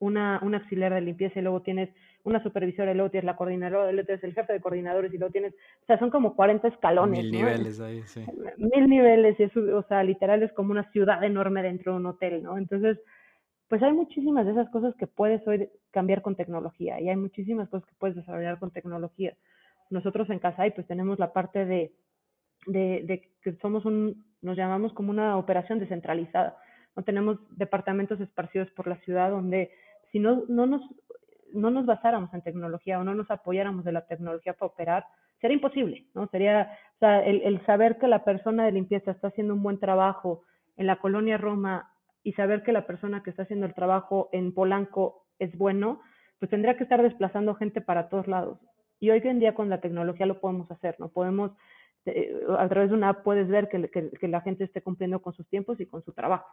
una, una auxiliar de limpieza y luego tienes una supervisora y luego tienes la coordinadora, luego tienes el jefe de coordinadores y luego tienes, o sea, son como 40 escalones. Mil niveles ahí, sí. Mil niveles y eso, o sea, literal es como una ciudad enorme dentro de un hotel, ¿no? Entonces, pues hay muchísimas de esas cosas que puedes hoy cambiar con tecnología y hay muchísimas cosas que puedes desarrollar con tecnología. Nosotros en Casai pues tenemos la parte de, de, de, que somos un, nos llamamos como una operación descentralizada. No tenemos departamentos esparcidos por la ciudad donde si no, no, nos, no nos basáramos en tecnología o no nos apoyáramos de la tecnología para operar, sería imposible, ¿no? Sería, o sea, el, el saber que la persona de limpieza está haciendo un buen trabajo en la colonia Roma y saber que la persona que está haciendo el trabajo en Polanco es bueno, pues tendría que estar desplazando gente para todos lados. Y hoy en día con la tecnología lo podemos hacer, ¿no? Podemos, eh, a través de una app puedes ver que, que, que, la gente esté cumpliendo con sus tiempos y con su trabajo.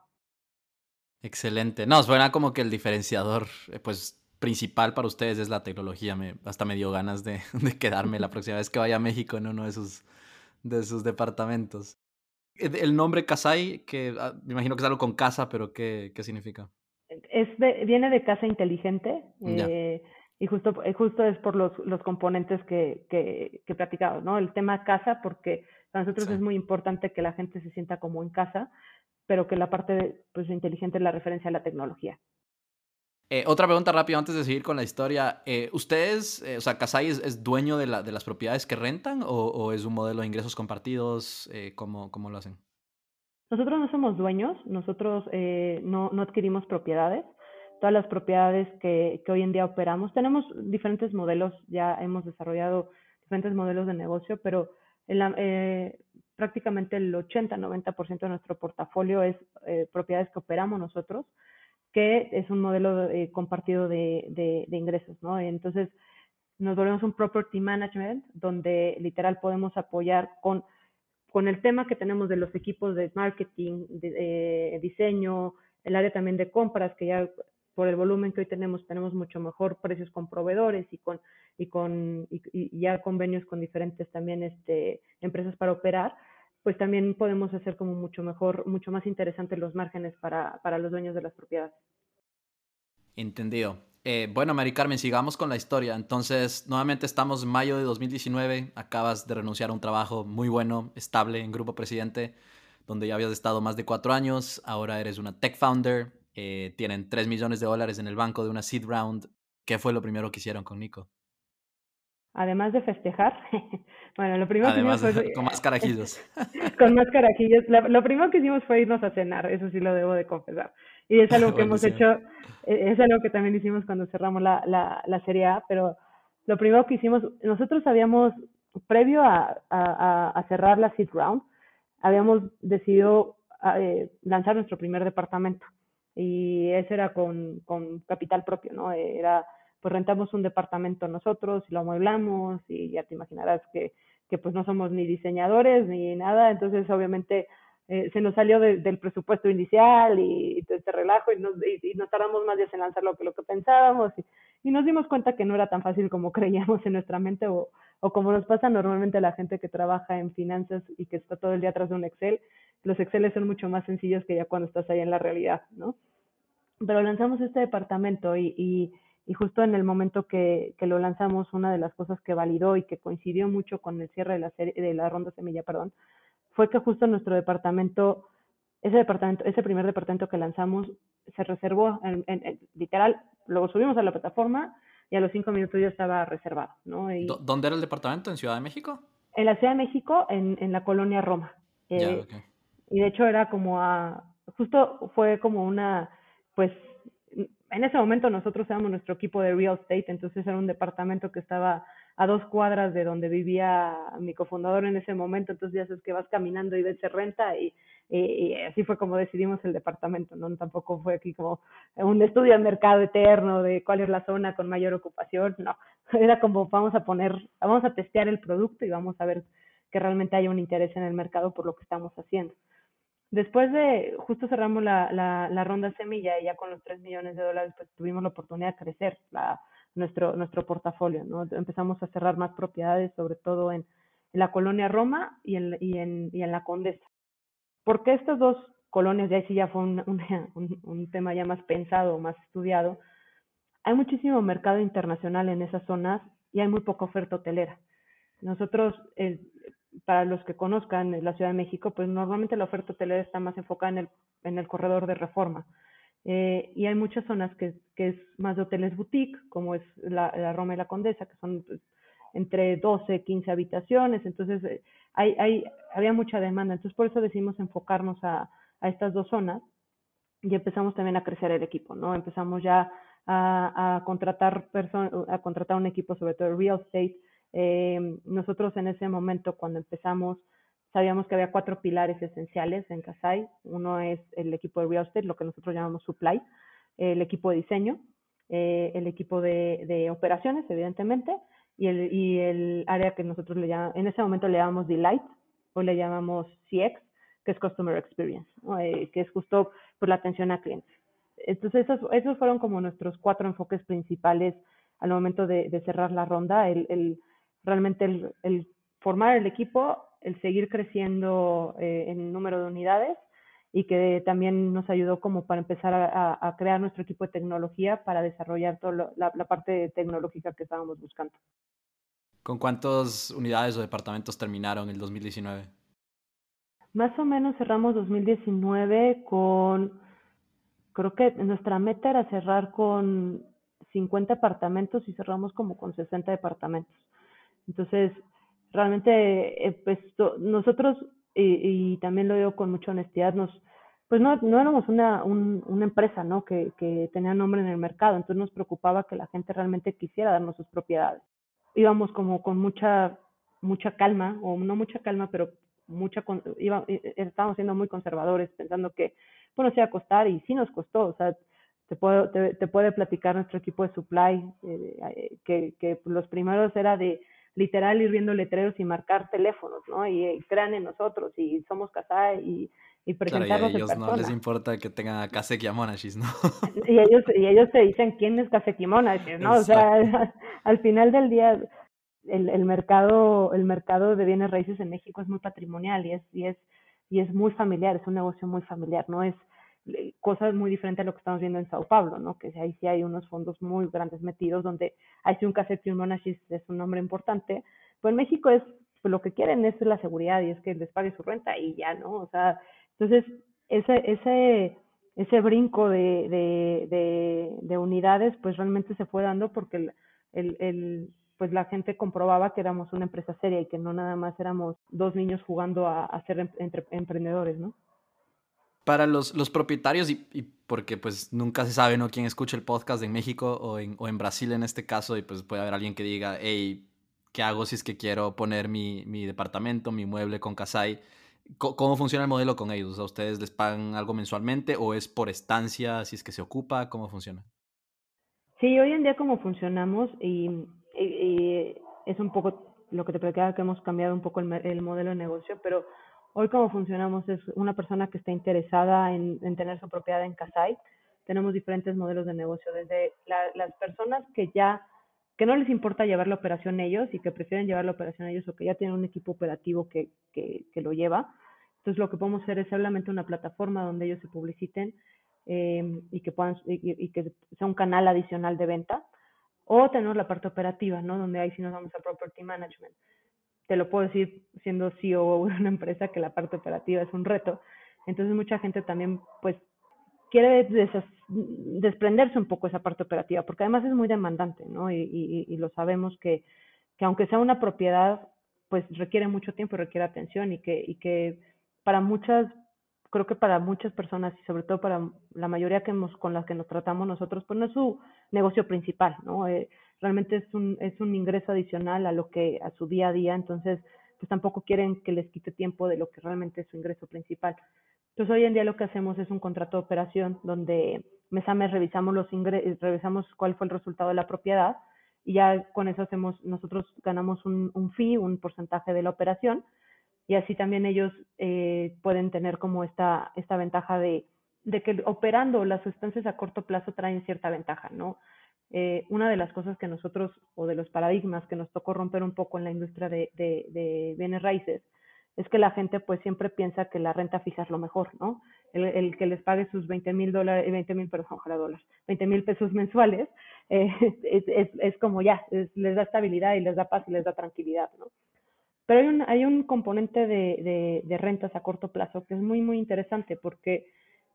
Excelente. No, suena como que el diferenciador, eh, pues, principal para ustedes es la tecnología. Me, hasta me dio ganas de, de quedarme la próxima vez que vaya a México en uno de sus, de sus departamentos. El nombre Kasai, que ah, me imagino que es algo con casa, pero ¿qué, qué significa? es viene de casa inteligente eh, y justo, justo es por los, los componentes que, que, que platicado, ¿no? El tema casa, porque para nosotros es muy importante que la gente se sienta como en casa, pero que la parte pues, inteligente es la referencia a la tecnología. Eh, otra pregunta rápida antes de seguir con la historia. Eh, ¿Ustedes, eh, o sea, Casai es, dueño de, la, de, las propiedades que rentan o, es un modelo de ingresos compartidos? ¿cómo, ¿cómo, lo hacen? Nosotros no somos dueños, nosotros no, no, adquirimos propiedades. Todas las propiedades que, que, hoy en día operamos, tenemos diferentes modelos, ya hemos desarrollado diferentes modelos de negocio, pero en la, prácticamente el 80-90% de nuestro portafolio es propiedades que operamos nosotros que es un modelo eh, compartido de, de, ingresos, ¿no? Entonces, nos volvemos un property management donde literal podemos apoyar con, con el tema que tenemos de los equipos de marketing, de, eh, diseño, el área también de compras, que ya por el volumen que hoy tenemos, tenemos mucho mejor precios con proveedores y con, y con y, ya convenios con diferentes también este, empresas para operar, pues también podemos hacer como mucho mejor, mucho más interesantes los márgenes para, para los dueños de las propiedades. Entendido. Eh, bueno, Mari Carmen, sigamos con la historia. Entonces, nuevamente estamos en mayo de 2019. Acabas de renunciar a un trabajo muy bueno, estable en Grupo Presidente, donde ya habías estado más de cuatro años. Ahora eres una tech founder. Eh, tienen 3 millones de dólares en el banco de una seed round. ¿Qué fue lo primero que hicieron con Nico? Además de festejar, bueno, lo primero que hicimos fue... Con más carajillos. con más carajillos. Lo, primero que hicimos fue irnos a cenar, eso sí lo debo de confesar. Y es algo que hemos hecho, e, es algo que también hicimos cuando cerramos la, la, la Serie A, pero lo primero que hicimos, nosotros habíamos, previo a, a, a cerrar la seed round, habíamos decidido eh, lanzar nuestro primer departamento y ese era con, con capital propio, ¿no? Era pues rentamos un departamento nosotros y lo amueblamos y ya te imaginarás que, que pues no somos ni diseñadores ni nada, entonces obviamente eh, se nos salió del presupuesto inicial y, y este relajo y nos, y, nos tardamos más días en lanzarlo que lo que pensábamos y, y, nos dimos cuenta que no era tan fácil como creíamos en nuestra mente o, o como nos pasa normalmente a la gente que trabaja en finanzas y que está todo el día atrás de un Excel. Los Exceles son mucho más sencillos que ya cuando estás ahí en la realidad, ¿no? Pero lanzamos este departamento y, y justo en el momento que, que, lo lanzamos, una de las cosas que validó y que coincidió mucho con el cierre de la, serie, de la ronda semilla, perdón, fue que justo nuestro departamento, ese departamento, ese primer departamento que lanzamos, se reservó, en, literal, luego subimos a la plataforma y a los cinco minutos ya estaba reservado, ¿no? Y, ¿Dónde era el departamento? ¿En Ciudad de México? En la Ciudad de México, en, en la colonia Roma. Eh, y de hecho era como a, justo fue como una, pues en ese momento nosotros éramos nuestro equipo de real estate, entonces era un departamento que estaba a dos cuadras de donde vivía mi cofundador en ese momento, entonces ya sabes que vas caminando y ves renta y, y, así fue como decidimos el departamento, ¿no? Tampoco fue aquí como un estudio de mercado eterno de cuál es la zona con mayor ocupación, no, era como vamos a poner, vamos a testear el producto y vamos a ver que realmente haya un interés en el mercado por lo que estamos haciendo. Después de, justo cerramos la, la, la, ronda semilla y ya con los 3 millones de dólares, pues tuvimos la oportunidad de crecer la, nuestro, nuestro portafolio, ¿no? Empezamos a cerrar más propiedades, sobre todo en, en la colonia Roma y en, y, en, y en la Condesa. Porque estas dos colonias, ya sí ya fue un, un, un, tema ya más pensado, más estudiado, hay muchísimo mercado internacional en esas zonas y hay muy poca oferta hotelera. Nosotros, el, para los que conozcan la Ciudad de México, pues normalmente la oferta hotelera está más enfocada en el, en el corredor de reforma. Eh, y hay muchas zonas que, que, es más de hoteles boutique, como es la, la Roma y la Condesa, que son pues, entre 12, 15 habitaciones. Entonces, eh, hay, hay, había mucha demanda. Entonces, por eso decidimos enfocarnos a, a estas dos zonas y empezamos también a crecer el equipo, ¿no? Empezamos ya a, a contratar a contratar un equipo, sobre todo real estate, eh, nosotros en ese momento, cuando empezamos, sabíamos que había cuatro pilares esenciales en Casai. Uno es el equipo de real estate, lo que nosotros llamamos supply, el equipo de diseño, eh, el equipo de, operaciones, evidentemente, y el, área que nosotros le llamamos, en ese momento le llamamos Delight, o le llamamos CX, que es Customer Experience, eh, que es justo por la atención a clientes. Entonces, esos, esos fueron como nuestros cuatro enfoques principales al momento de, de cerrar la ronda, el, el realmente el, formar el equipo, el seguir creciendo eh, en número de unidades y que también nos ayudó como para empezar a, crear nuestro equipo de tecnología para desarrollar toda la, parte tecnológica que estábamos buscando. ¿Con cuántas unidades o departamentos terminaron el 2019? Más o menos cerramos 2019 con, creo que nuestra meta era cerrar con 50 departamentos y cerramos como con 60 departamentos. Entonces, realmente, eh, pues nosotros, y, también lo digo con mucha honestidad, nos, pues no, no éramos una, una empresa, ¿no? Que, que tenía nombre en el mercado, entonces nos preocupaba que la gente realmente quisiera darnos sus propiedades. Íbamos como con mucha, mucha calma, o no mucha calma, pero mucha, iba, estábamos siendo muy conservadores, pensando que, bueno, se iba a costar, y sí nos costó, o sea, te, puedo, te, te puede platicar nuestro equipo de supply, eh, eh, que, que los primeros era de literal ir viendo letreros y marcar teléfonos, ¿no? Y, crean en nosotros y somos casa y, y presentarnos claro, y a ellos no les importa que tengan a Kaseki Monashis, ¿no? y ellos y ellos se dicen quién es Kaseki Monashis, ¿no? O sea, al final del día el, el mercado el mercado de bienes raíces en México es muy patrimonial y es y es y es muy familiar, es un negocio muy familiar, no es cosas muy diferentes a lo que estamos viendo en Sao Paulo, ¿no? Que ahí sí hay unos fondos muy grandes metidos donde hay un cassette y un monashis es un nombre importante. Pues en México es pues lo que quieren es la seguridad y es que les pague su renta y ya, ¿no? O sea, entonces ese ese ese brinco de, de, de, de unidades pues realmente se fue dando porque el, el, pues la gente comprobaba que éramos una empresa seria y que no nada más éramos dos niños jugando a, a ser em, emprendedores, ¿no? Para los, los propietarios y, porque pues nunca se sabe ¿no? quién escucha el podcast en México o en, o en, Brasil en este caso y pues puede haber alguien que diga, hey, ¿qué hago si es que quiero poner mi, mi departamento, mi mueble con Kasai? ¿Cómo funciona el modelo con ellos? ¿A ustedes les pagan algo mensualmente o es por estancia si es que se ocupa? ¿Cómo funciona? Sí, hoy en día como funcionamos y, y, es un poco lo que te platicaba que hemos cambiado un poco el modelo de negocio, pero Hoy como funcionamos es una persona que está interesada en, tener su propiedad en Casai. Tenemos diferentes modelos de negocio, desde las personas que ya, que no les importa llevar la operación ellos y que prefieren llevar la operación ellos o que ya tienen un equipo operativo que, que, lo lleva. Entonces lo que podemos hacer es solamente una plataforma donde ellos se publiciten eh, y que puedan y, que sea un canal adicional de venta o tenemos la parte operativa, ¿no? Donde ahí sí nos vamos a property management te lo puedo decir siendo CEO de una empresa que la parte operativa es un reto. Entonces mucha gente también pues quiere desprenderse un poco esa parte operativa, porque además es muy demandante, ¿no? Y, y, lo sabemos que, que, aunque sea una propiedad, pues requiere mucho tiempo, requiere atención y que, y que para muchas, creo que para muchas personas y sobre todo para la mayoría que hemos, con las que nos tratamos nosotros, pues no es su negocio principal, ¿no? Eh, realmente es un, es un ingreso adicional a lo que, a su día a día, entonces pues tampoco quieren que les quite tiempo de lo que realmente es su ingreso principal. Entonces hoy en día lo que hacemos es un contrato de operación donde mes a mes revisamos los ingresos, revisamos cuál fue el resultado de la propiedad y ya con eso hacemos, nosotros ganamos un, un fee, un porcentaje de la operación y así también ellos eh, pueden tener como esta, esta ventaja de, de que operando las sustancias a corto plazo traen cierta ventaja, ¿no? Eh, una de las cosas que nosotros, o de los paradigmas que nos tocó romper un poco en la industria de, bienes raíces, es que la gente pues siempre piensa que la renta fija es lo mejor, ¿no? El, que les pague sus 20 mil dólares, 20 mil, perdón, dólares, 20 mil pesos mensuales, eh, es, es, como ya, les da estabilidad y les da paz y les da tranquilidad, ¿no? Pero hay un, hay un componente de rentas a corto plazo que es muy, muy interesante porque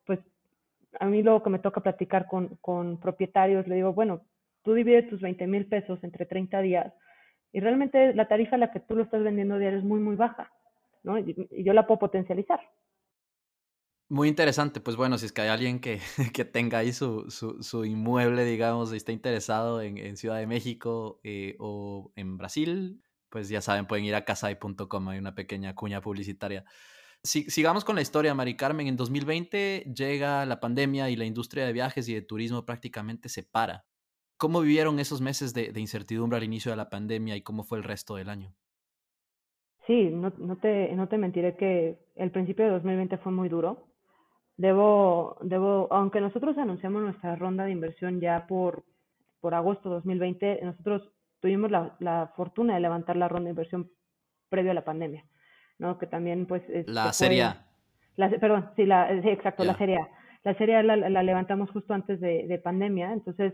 pues a mí luego que me toca platicar con, con propietarios, le digo, bueno, tú divides tus 20 mil pesos entre 30 días y realmente la tarifa a la que tú lo estás vendiendo diario es muy, muy baja, ¿no? Y, yo la puedo potencializar. Muy interesante, pues bueno, si es que hay alguien que, que tenga ahí su, su, su, inmueble, digamos, y está interesado en, en Ciudad de México eh, o en Brasil, pues ya saben, pueden ir a casai.com, hay una pequeña cuña publicitaria sigamos con la historia, Mari Carmen. En 2020 llega la pandemia y la industria de viajes y de turismo prácticamente se para. ¿Cómo vivieron esos meses de, incertidumbre al inicio de la pandemia y cómo fue el resto del año? Sí, no, no, te, no te mentiré que el principio de 2020 fue muy duro. Debo, debo, aunque nosotros anunciamos nuestra ronda de inversión ya por, por agosto de 2020, nosotros tuvimos la, la fortuna de levantar la ronda de inversión previo a la pandemia. ¿No? Que también, pues... la serie La, perdón, sí, la, sí, exacto, la Serie A. La Serie A la, la levantamos justo antes de, de, pandemia, entonces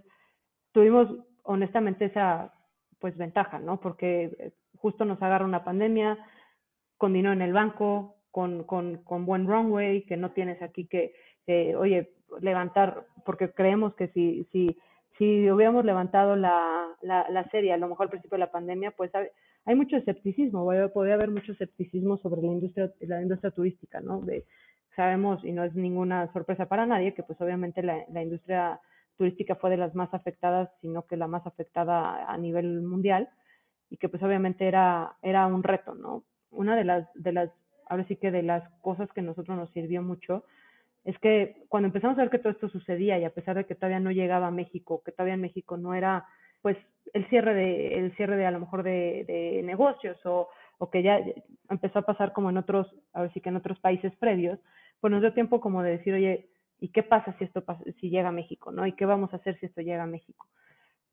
tuvimos honestamente esa pues ventaja, ¿no? Porque justo nos agarra una pandemia, con dinero en el banco, con, con, con buen runway, que no tienes aquí que, oye, levantar, porque creemos que si, si, si hubiéramos levantado la, la, la serie, a lo mejor al principio de la pandemia, pues hay, mucho escepticismo, podría haber mucho escepticismo sobre la industria, la industria turística, ¿no? De, sabemos, y no es ninguna sorpresa para nadie, que pues obviamente la, industria turística fue de las más afectadas, sino que la más afectada a nivel mundial, y que pues obviamente era, era un reto, ¿no? Una de las, de las, ahora sí que de las cosas que a nosotros nos sirvió mucho, es que cuando empezamos a ver que todo esto sucedía y a pesar de que todavía no llegaba a México, que todavía en México no era pues el cierre de el cierre de a lo mejor de, de negocios o, o que ya empezó a pasar como en otros ahora sí que en otros países previos pues nos dio tiempo como de decir oye y qué pasa si esto si llega a México no y qué vamos a hacer si esto llega a México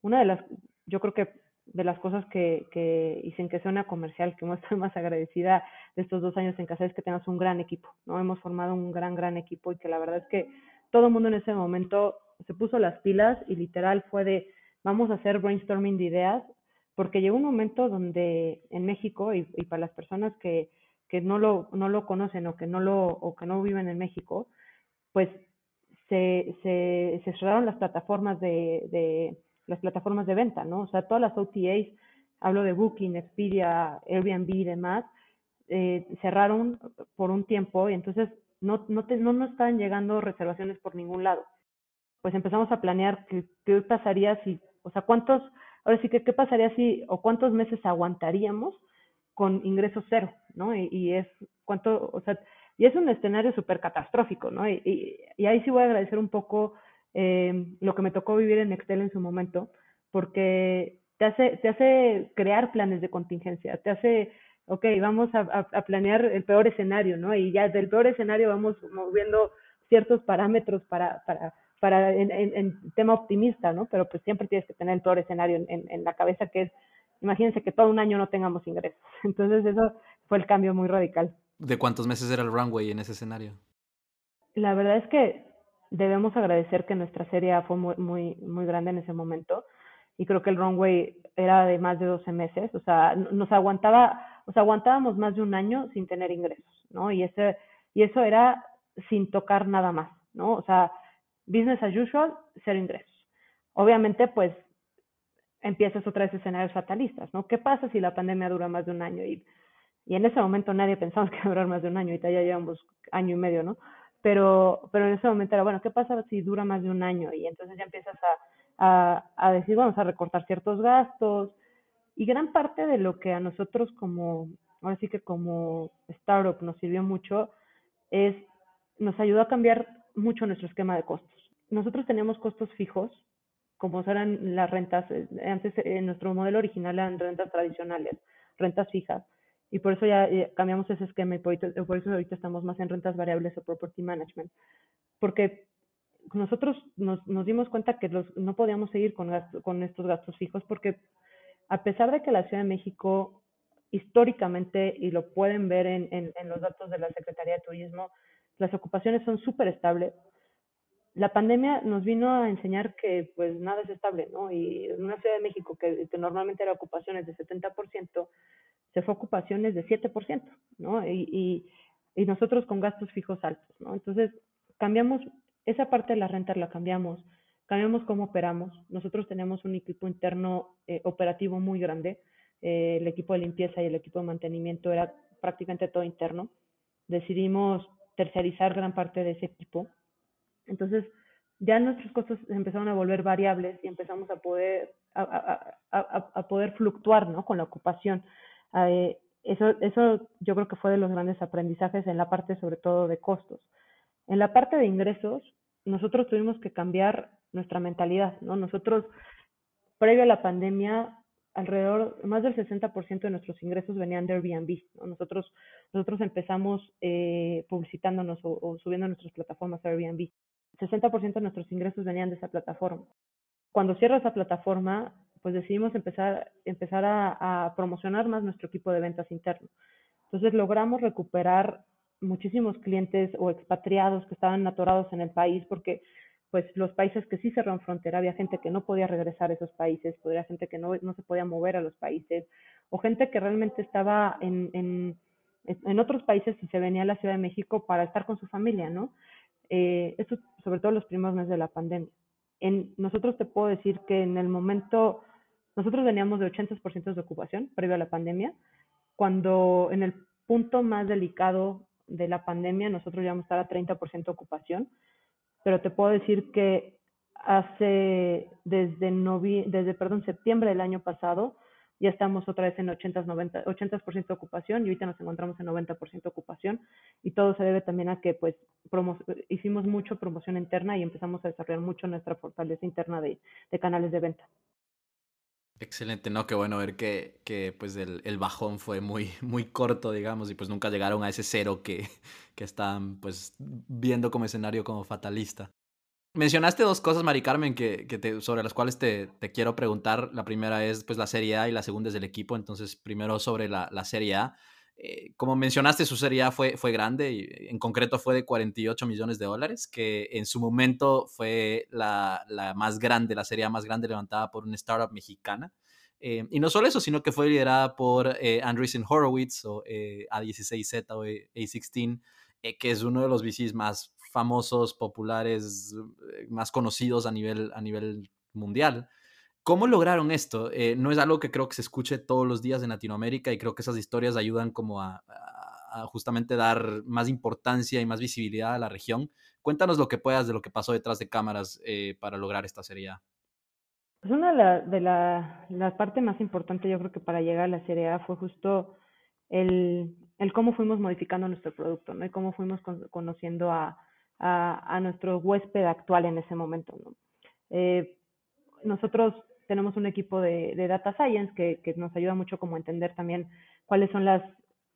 una de las yo creo que de las cosas que, que y sin que sea una comercial que estoy más agradecida de estos dos años en casa es que tenemos un gran equipo no hemos formado un gran gran equipo y que la verdad es que todo el mundo en ese momento se puso las pilas y literal fue de vamos a hacer brainstorming de ideas, porque llegó un momento donde en México, y, para las personas que, que no, lo, no lo conocen o que no, lo, o que no viven en México, pues se, cerraron las plataformas de, de, las plataformas de venta, ¿no? O sea, todas las OTAs, hablo de Booking, Expedia, Airbnb y demás, eh, cerraron por un tiempo y entonces no, no, te, no nos llegando reservaciones por ningún lado. Pues empezamos a planear qué, qué pasaría si o sea, ¿cuántos, ahora sí que, qué pasaría si, o cuántos meses aguantaríamos con ingresos cero, ¿no? Y, es, cuánto, o sea, y es un escenario súper catastrófico, ¿no? Y, y, ahí sí voy a agradecer un poco eh, lo que me tocó vivir en Excel en su momento, porque te hace, te hace crear planes de contingencia, te hace, ok, vamos a, a, planear el peor escenario, ¿no? Y ya del peor escenario vamos moviendo ciertos parámetros para, para, para en, en, tema optimista, ¿no? Pero pues siempre tienes que tener el peor escenario en, en, la cabeza, que es, imagínense que todo un año no tengamos ingresos. Entonces eso fue el cambio muy radical. ¿De cuántos meses era el runway en ese escenario? La verdad es que debemos agradecer que nuestra serie fue muy, muy, muy grande en ese momento y creo que el runway era de más de 12 meses, o sea, nos aguantaba, o sea, aguantábamos más de un año sin tener ingresos, ¿no? Y ese y eso era sin tocar nada más, ¿no? O sea, business as usual, cero ingresos. Obviamente, pues empiezas otra vez escenarios fatalistas, ¿no? ¿Qué pasa si la pandemia dura más de un año? Y, y en ese momento nadie pensaba que iba a durar más de un año, y ya llevamos año y medio, ¿no? Pero, pero en ese momento era, bueno, ¿qué pasa si dura más de un año? Y entonces ya empiezas a, a, a decir, vamos a recortar ciertos gastos. Y gran parte de lo que a nosotros como, ahora sí que como startup nos sirvió mucho, es, nos ayudó a cambiar mucho nuestro esquema de costos. Nosotros teníamos costos fijos, como eran las rentas, eh, antes en nuestro modelo original eran rentas tradicionales, rentas fijas, y por eso ya eh, cambiamos ese esquema y por, eso ahorita estamos más en rentas variables o property management, porque nosotros nos, nos dimos cuenta que los, no podíamos seguir con, con estos gastos fijos porque a pesar de que la Ciudad de México históricamente, y lo pueden ver en, en, en los datos de la Secretaría de Turismo, las ocupaciones son súper estables. La pandemia nos vino a enseñar que pues nada es estable, ¿no? Y en una Ciudad de México que, que normalmente era ocupaciones de 70%, se fue a ocupaciones de 7%, ¿no? Y, y, y nosotros con gastos fijos altos, ¿no? Entonces, cambiamos, esa parte de la renta la cambiamos, cambiamos cómo operamos. Nosotros tenemos un equipo interno eh, operativo muy grande, eh, el equipo de limpieza y el equipo de mantenimiento era prácticamente todo interno. Decidimos tercerizar gran parte de ese equipo. Entonces, ya nuestros costos empezaron a volver variables y empezamos a poder, a, poder fluctuar ¿no? con la ocupación. Eh, eso, eso yo creo que fue de los grandes aprendizajes en la parte sobre todo de costos. En la parte de ingresos, nosotros tuvimos que cambiar nuestra mentalidad, ¿no? Nosotros, previo a la pandemia, alrededor, más del 60% de nuestros ingresos venían de Airbnb. ¿no? Nosotros, nosotros empezamos eh, publicitándonos o, subiendo nuestras plataformas a Airbnb. 60% de nuestros ingresos venían de esa plataforma. Cuando cierra esa plataforma, pues decidimos empezar, empezar a, a promocionar más nuestro equipo de ventas interno. Entonces logramos recuperar muchísimos clientes o expatriados que estaban atorados en el país porque pues los países que sí cerraron frontera, había gente que no podía regresar a esos países, había gente que no, no se podía mover a los países, o gente que realmente estaba en, en, en otros países y se venía a la Ciudad de México para estar con su familia, ¿no? Eh, eso sobre todo los primeros meses de la pandemia. En, nosotros te puedo decir que en el momento, nosotros veníamos de 80% de ocupación previo a la pandemia, cuando en el punto más delicado de la pandemia nosotros ya vamos a estar a 30% de ocupación, pero te puedo decir que hace desde novi desde perdón septiembre del año pasado ya estamos otra vez en 80 90 80% de ocupación y ahorita nos encontramos en 90% de ocupación y todo se debe también a que pues hicimos mucho promoción interna y empezamos a desarrollar mucho nuestra fortaleza interna de, de canales de venta. Excelente, no, qué bueno ver que, que pues el, el, bajón fue muy, muy corto, digamos, y pues nunca llegaron a ese cero que, que están pues viendo como escenario como fatalista. Mencionaste dos cosas, Mari Carmen, que, que te, sobre las cuales te, te, quiero preguntar. La primera es pues la Serie A y la segunda es el equipo. Entonces, primero sobre la, la Serie A. Eh, como mencionaste, su Serie A fue, fue grande y en concreto fue de 48 millones de dólares, que en su momento fue la, la más grande, la Serie A más grande levantada por una startup mexicana. Eh, y no solo eso, sino que fue liderada por eh, Andreessen Horowitz o eh, A16Z o A16, eh, que es uno de los VCs más famosos, populares, eh, más conocidos a nivel, a nivel mundial. ¿Cómo lograron esto? Eh, no es algo que creo que se escuche todos los días en Latinoamérica y creo que esas historias ayudan como a, a, justamente dar más importancia y más visibilidad a la región. Cuéntanos lo que puedas de lo que pasó detrás de cámaras eh, para lograr esta serie A. Pues una de, la, de la, la parte más importante yo creo que para llegar a la serie A fue justo el, el cómo fuimos modificando nuestro producto, ¿no? Y cómo fuimos con, conociendo a, a, a, nuestro huésped actual en ese momento, ¿no? Eh, nosotros tenemos un equipo de, de data science que, que, nos ayuda mucho como a entender también cuáles son las,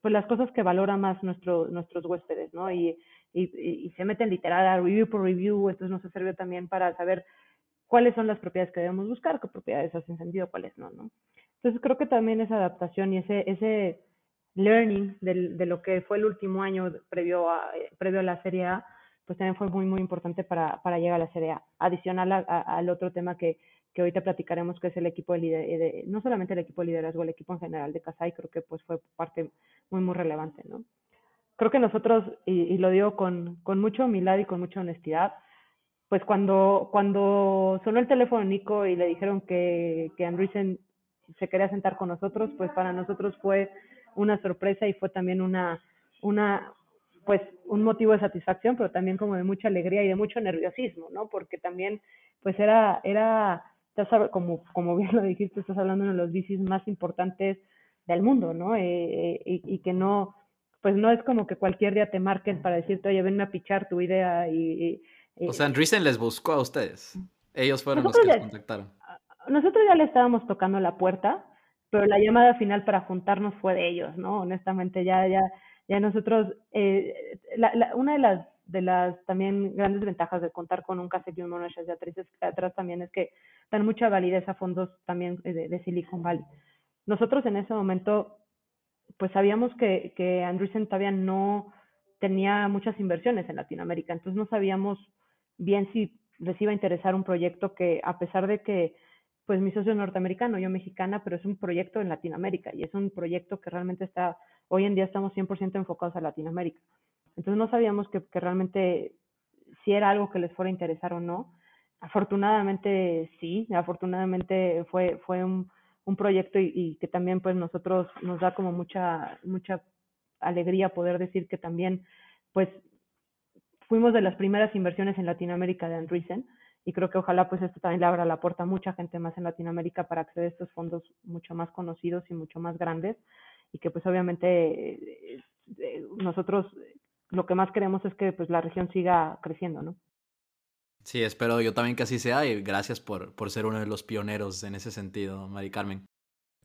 pues las cosas que valora más nuestro, nuestros huéspedes, ¿no? Y, y, y se meten literal a review por review, entonces nos sirve también para saber cuáles son las propiedades que debemos buscar, qué propiedades hacen sentido, cuáles no, ¿no? Entonces creo que también esa adaptación y ese, ese learning del, de lo que fue el último año previo a, previo a la Serie A, pues también fue muy, muy importante para, para llegar a la Serie A. Adicional a, a, al otro tema que, que ahorita platicaremos, que es el equipo de, de, no solamente el equipo de liderazgo, el equipo en general de Casai, creo que pues fue parte muy, muy relevante, ¿no? Creo que nosotros, y, y lo digo con, con mucha humildad y con mucha honestidad, pues cuando, cuando sonó el teléfono Nico y le dijeron que, que Andreessen se quería sentar con nosotros, pues para nosotros fue una sorpresa y fue también una, una, pues un motivo de satisfacción, pero también como de mucha alegría y de mucho nerviosismo, ¿no? Porque también, pues era, era, como, como bien lo dijiste, estás hablando de uno de los bicis más importantes del mundo, ¿no? Eh, y, y, que no, pues no es como que cualquier día te marquen para decirte, oye, venme a pichar tu idea y... y o sea, Andreessen les buscó a ustedes. Ellos fueron los que les contactaron. Nosotros ya le estábamos tocando la puerta, pero la llamada final para juntarnos fue de ellos, ¿no? Honestamente, ya, ya, ya nosotros, eh, la, la, una de las, de las también grandes ventajas de contar con un Casec y un Monash de atrás, atrás también es que dan mucha validez a fondos también de, de Silicon Valley. Nosotros en ese momento, pues sabíamos que, que Andreessen todavía no tenía muchas inversiones en Latinoamérica, entonces no sabíamos bien si les iba a interesar un proyecto que, a pesar de que pues mi socio norteamericano, yo mexicana, pero es un proyecto en Latinoamérica y es un proyecto que realmente está, hoy en día estamos 100% enfocados a Latinoamérica. Entonces no sabíamos que, que, realmente si era algo que les fuera a interesar o no. Afortunadamente sí, afortunadamente fue, fue un, un proyecto y, y, que también pues nosotros nos da como mucha, mucha alegría poder decir que también pues fuimos de las primeras inversiones en Latinoamérica de Andreessen y creo que ojalá pues esto también le abra la puerta a mucha gente más en Latinoamérica para acceder a estos fondos mucho más conocidos y mucho más grandes y que pues obviamente eh, eh, nosotros lo que más queremos es que pues la región siga creciendo, ¿no? Sí, espero yo también que así sea y gracias por, por ser uno de los pioneros en ese sentido, Mari Carmen.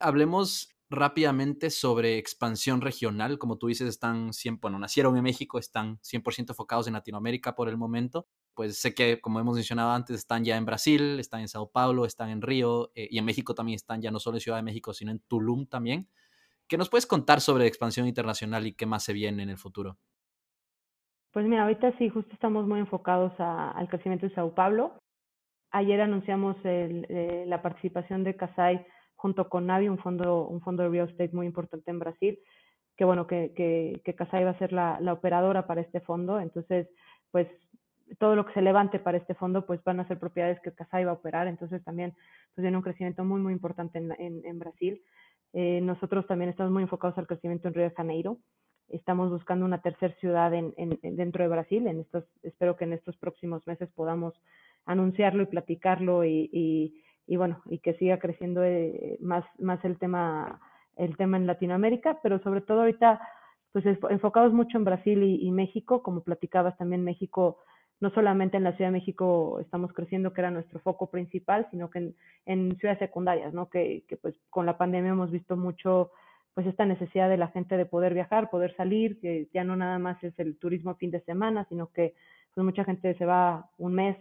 Hablemos rápidamente sobre expansión regional. Como tú dices, están 100, bueno, nacieron en México, están 100% enfocados en Latinoamérica por el momento pues sé que, como hemos mencionado antes, están ya en Brasil, están en Sao Paulo, están en Río eh, y en México también están ya no solo en Ciudad de México, sino en Tulum también. ¿Qué nos puedes contar sobre expansión internacional y qué más se viene en el futuro? Pues mira, ahorita sí, justo estamos muy enfocados al crecimiento de Sao Paulo. Ayer anunciamos eh, la participación de Casai junto con Navi, un fondo, un fondo de real estate muy importante en Brasil, que bueno, que, que, que va a ser la operadora para este fondo. Entonces, pues todo lo que se levante para este fondo, pues van a ser propiedades que Casai va a operar. Entonces también pues viene un crecimiento muy, muy importante en, en, en Brasil. Eh, nosotros también estamos muy enfocados al crecimiento en Río de Janeiro. Estamos buscando una tercera ciudad en, en, dentro de Brasil. En estos, espero que en estos próximos meses podamos anunciarlo y platicarlo y, y, bueno, y que siga creciendo eh, más, más el tema, el tema en Latinoamérica, pero sobre todo ahorita, pues enfocados mucho en Brasil y México, como platicabas también México no solamente en la Ciudad de México estamos creciendo, que era nuestro foco principal, sino que en, en ciudades secundarias, ¿no? Que, que, pues con la pandemia hemos visto mucho pues esta necesidad de la gente de poder viajar, poder salir, que ya no nada más es el turismo fin de semana, sino que pues mucha gente se va un mes,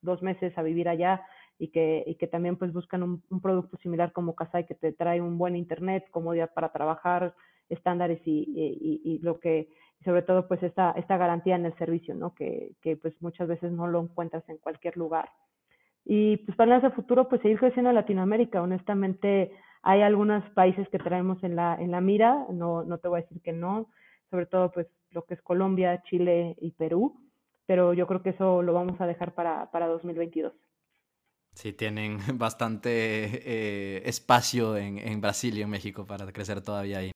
dos meses a vivir allá y que, y que también pues buscan un, producto similar como Casai que te trae un buen internet, comodidad para trabajar, estándares y, y, lo que sobre todo pues esta, esta garantía en el servicio, ¿no? Que, que pues muchas veces no lo encuentras en cualquier lugar. Y pues para el futuro pues seguir creciendo en Latinoamérica, honestamente hay algunos países que traemos en la, en la mira, no, no te voy a decir que no, sobre todo pues lo que es Colombia, Chile y Perú, pero yo creo que eso lo vamos a dejar para, para 2022. Sí, tienen bastante eh, espacio en, en Brasil y en México para crecer todavía ahí.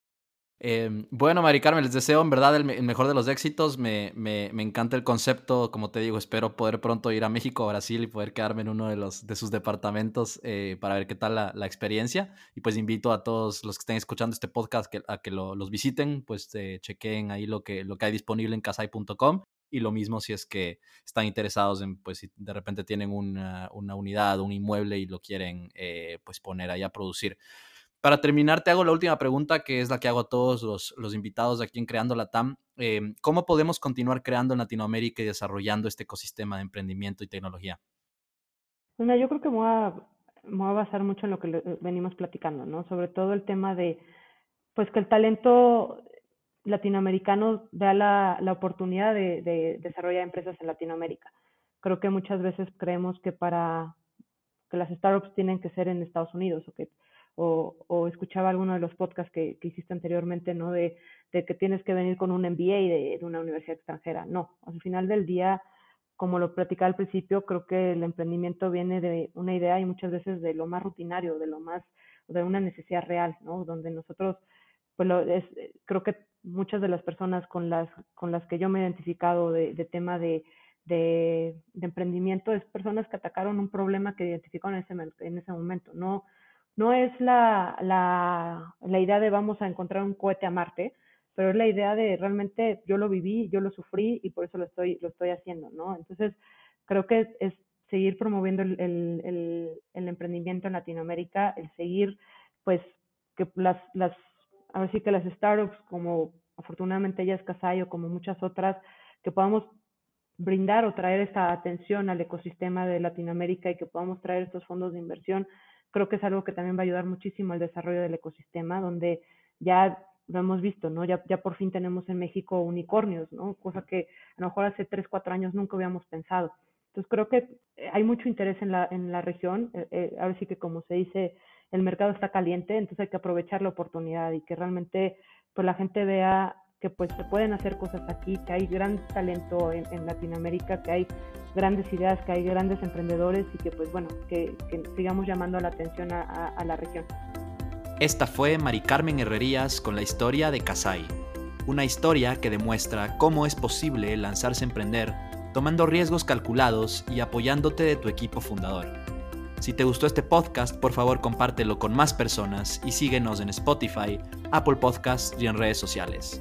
Eh, bueno, Mari Carmen, les deseo en verdad el, mejor de los éxitos. Me, me, me, encanta el concepto. Como te digo, espero poder pronto ir a México, a Brasil y poder quedarme en uno de, los, de sus departamentos eh, para ver qué tal la, experiencia. Y pues invito a todos los que estén escuchando este podcast a que lo, los visiten, pues eh, chequen ahí lo que, lo que hay disponible en casai.com. Y lo mismo si es que están interesados en, pues si de repente tienen una, una unidad, un inmueble y lo quieren eh, pues poner ahí a producir. Para terminar, te hago la última pregunta, que es la que hago a todos los, los invitados aquí en Creando la TAM. Eh, ¿Cómo podemos continuar creando en Latinoamérica y desarrollando este ecosistema de emprendimiento y tecnología? Bueno, yo creo que voy, a, voy a basar mucho en lo que venimos platicando, ¿no? Sobre todo el tema de, pues que el talento latinoamericano vea la, la oportunidad de, de desarrollar empresas en Latinoamérica. Creo que muchas veces creemos que para que las startups tienen que ser en Estados Unidos o que o, escuchaba alguno de los podcasts que, que hiciste anteriormente, ¿no? De, de, que tienes que venir con un MBA de, de una universidad extranjera. No, al final del día, como lo platicaba al principio, creo que el emprendimiento viene de una idea y muchas veces de lo más rutinario, de lo más, de una necesidad real, ¿no? Donde nosotros, pues lo, es, creo que muchas de las personas con las, con las que yo me he identificado de, de tema de, de, de, emprendimiento es personas que atacaron un problema que identificaron en ese, en ese momento, no no es la, la, la idea de vamos a encontrar un cohete a Marte, pero es la idea de realmente yo lo viví, yo lo sufrí y por eso lo estoy, lo estoy haciendo, ¿no? Entonces, creo que es, seguir promoviendo el, el, el, emprendimiento en Latinoamérica, el seguir, pues, que las, las, a ver si que las startups, como afortunadamente ella es Casayo, como muchas otras, que podamos brindar o traer esta atención al ecosistema de Latinoamérica y que podamos traer estos fondos de inversión creo que es algo que también va a ayudar muchísimo al desarrollo del ecosistema, donde ya lo hemos visto, ¿no? Ya, ya por fin tenemos en México unicornios, ¿no? Cosa que a lo mejor hace tres, cuatro años nunca habíamos pensado. Entonces creo que eh, hay mucho interés en la, en la región. Eh, eh, ahora sí que como se dice, el mercado está caliente, entonces hay que aprovechar la oportunidad y que realmente pues la gente vea que pues se pueden hacer cosas aquí, que hay gran talento en, en, Latinoamérica, que hay grandes ideas, que hay grandes emprendedores y que pues bueno, que, que sigamos llamando la atención a, a, a, la región. Esta fue Mari Carmen Herrerías con la historia de Casai, una historia que demuestra cómo es posible lanzarse a emprender tomando riesgos calculados y apoyándote de tu equipo fundador. Si te gustó este podcast, por favor compártelo con más personas y síguenos en Spotify, Apple Podcasts y en redes sociales.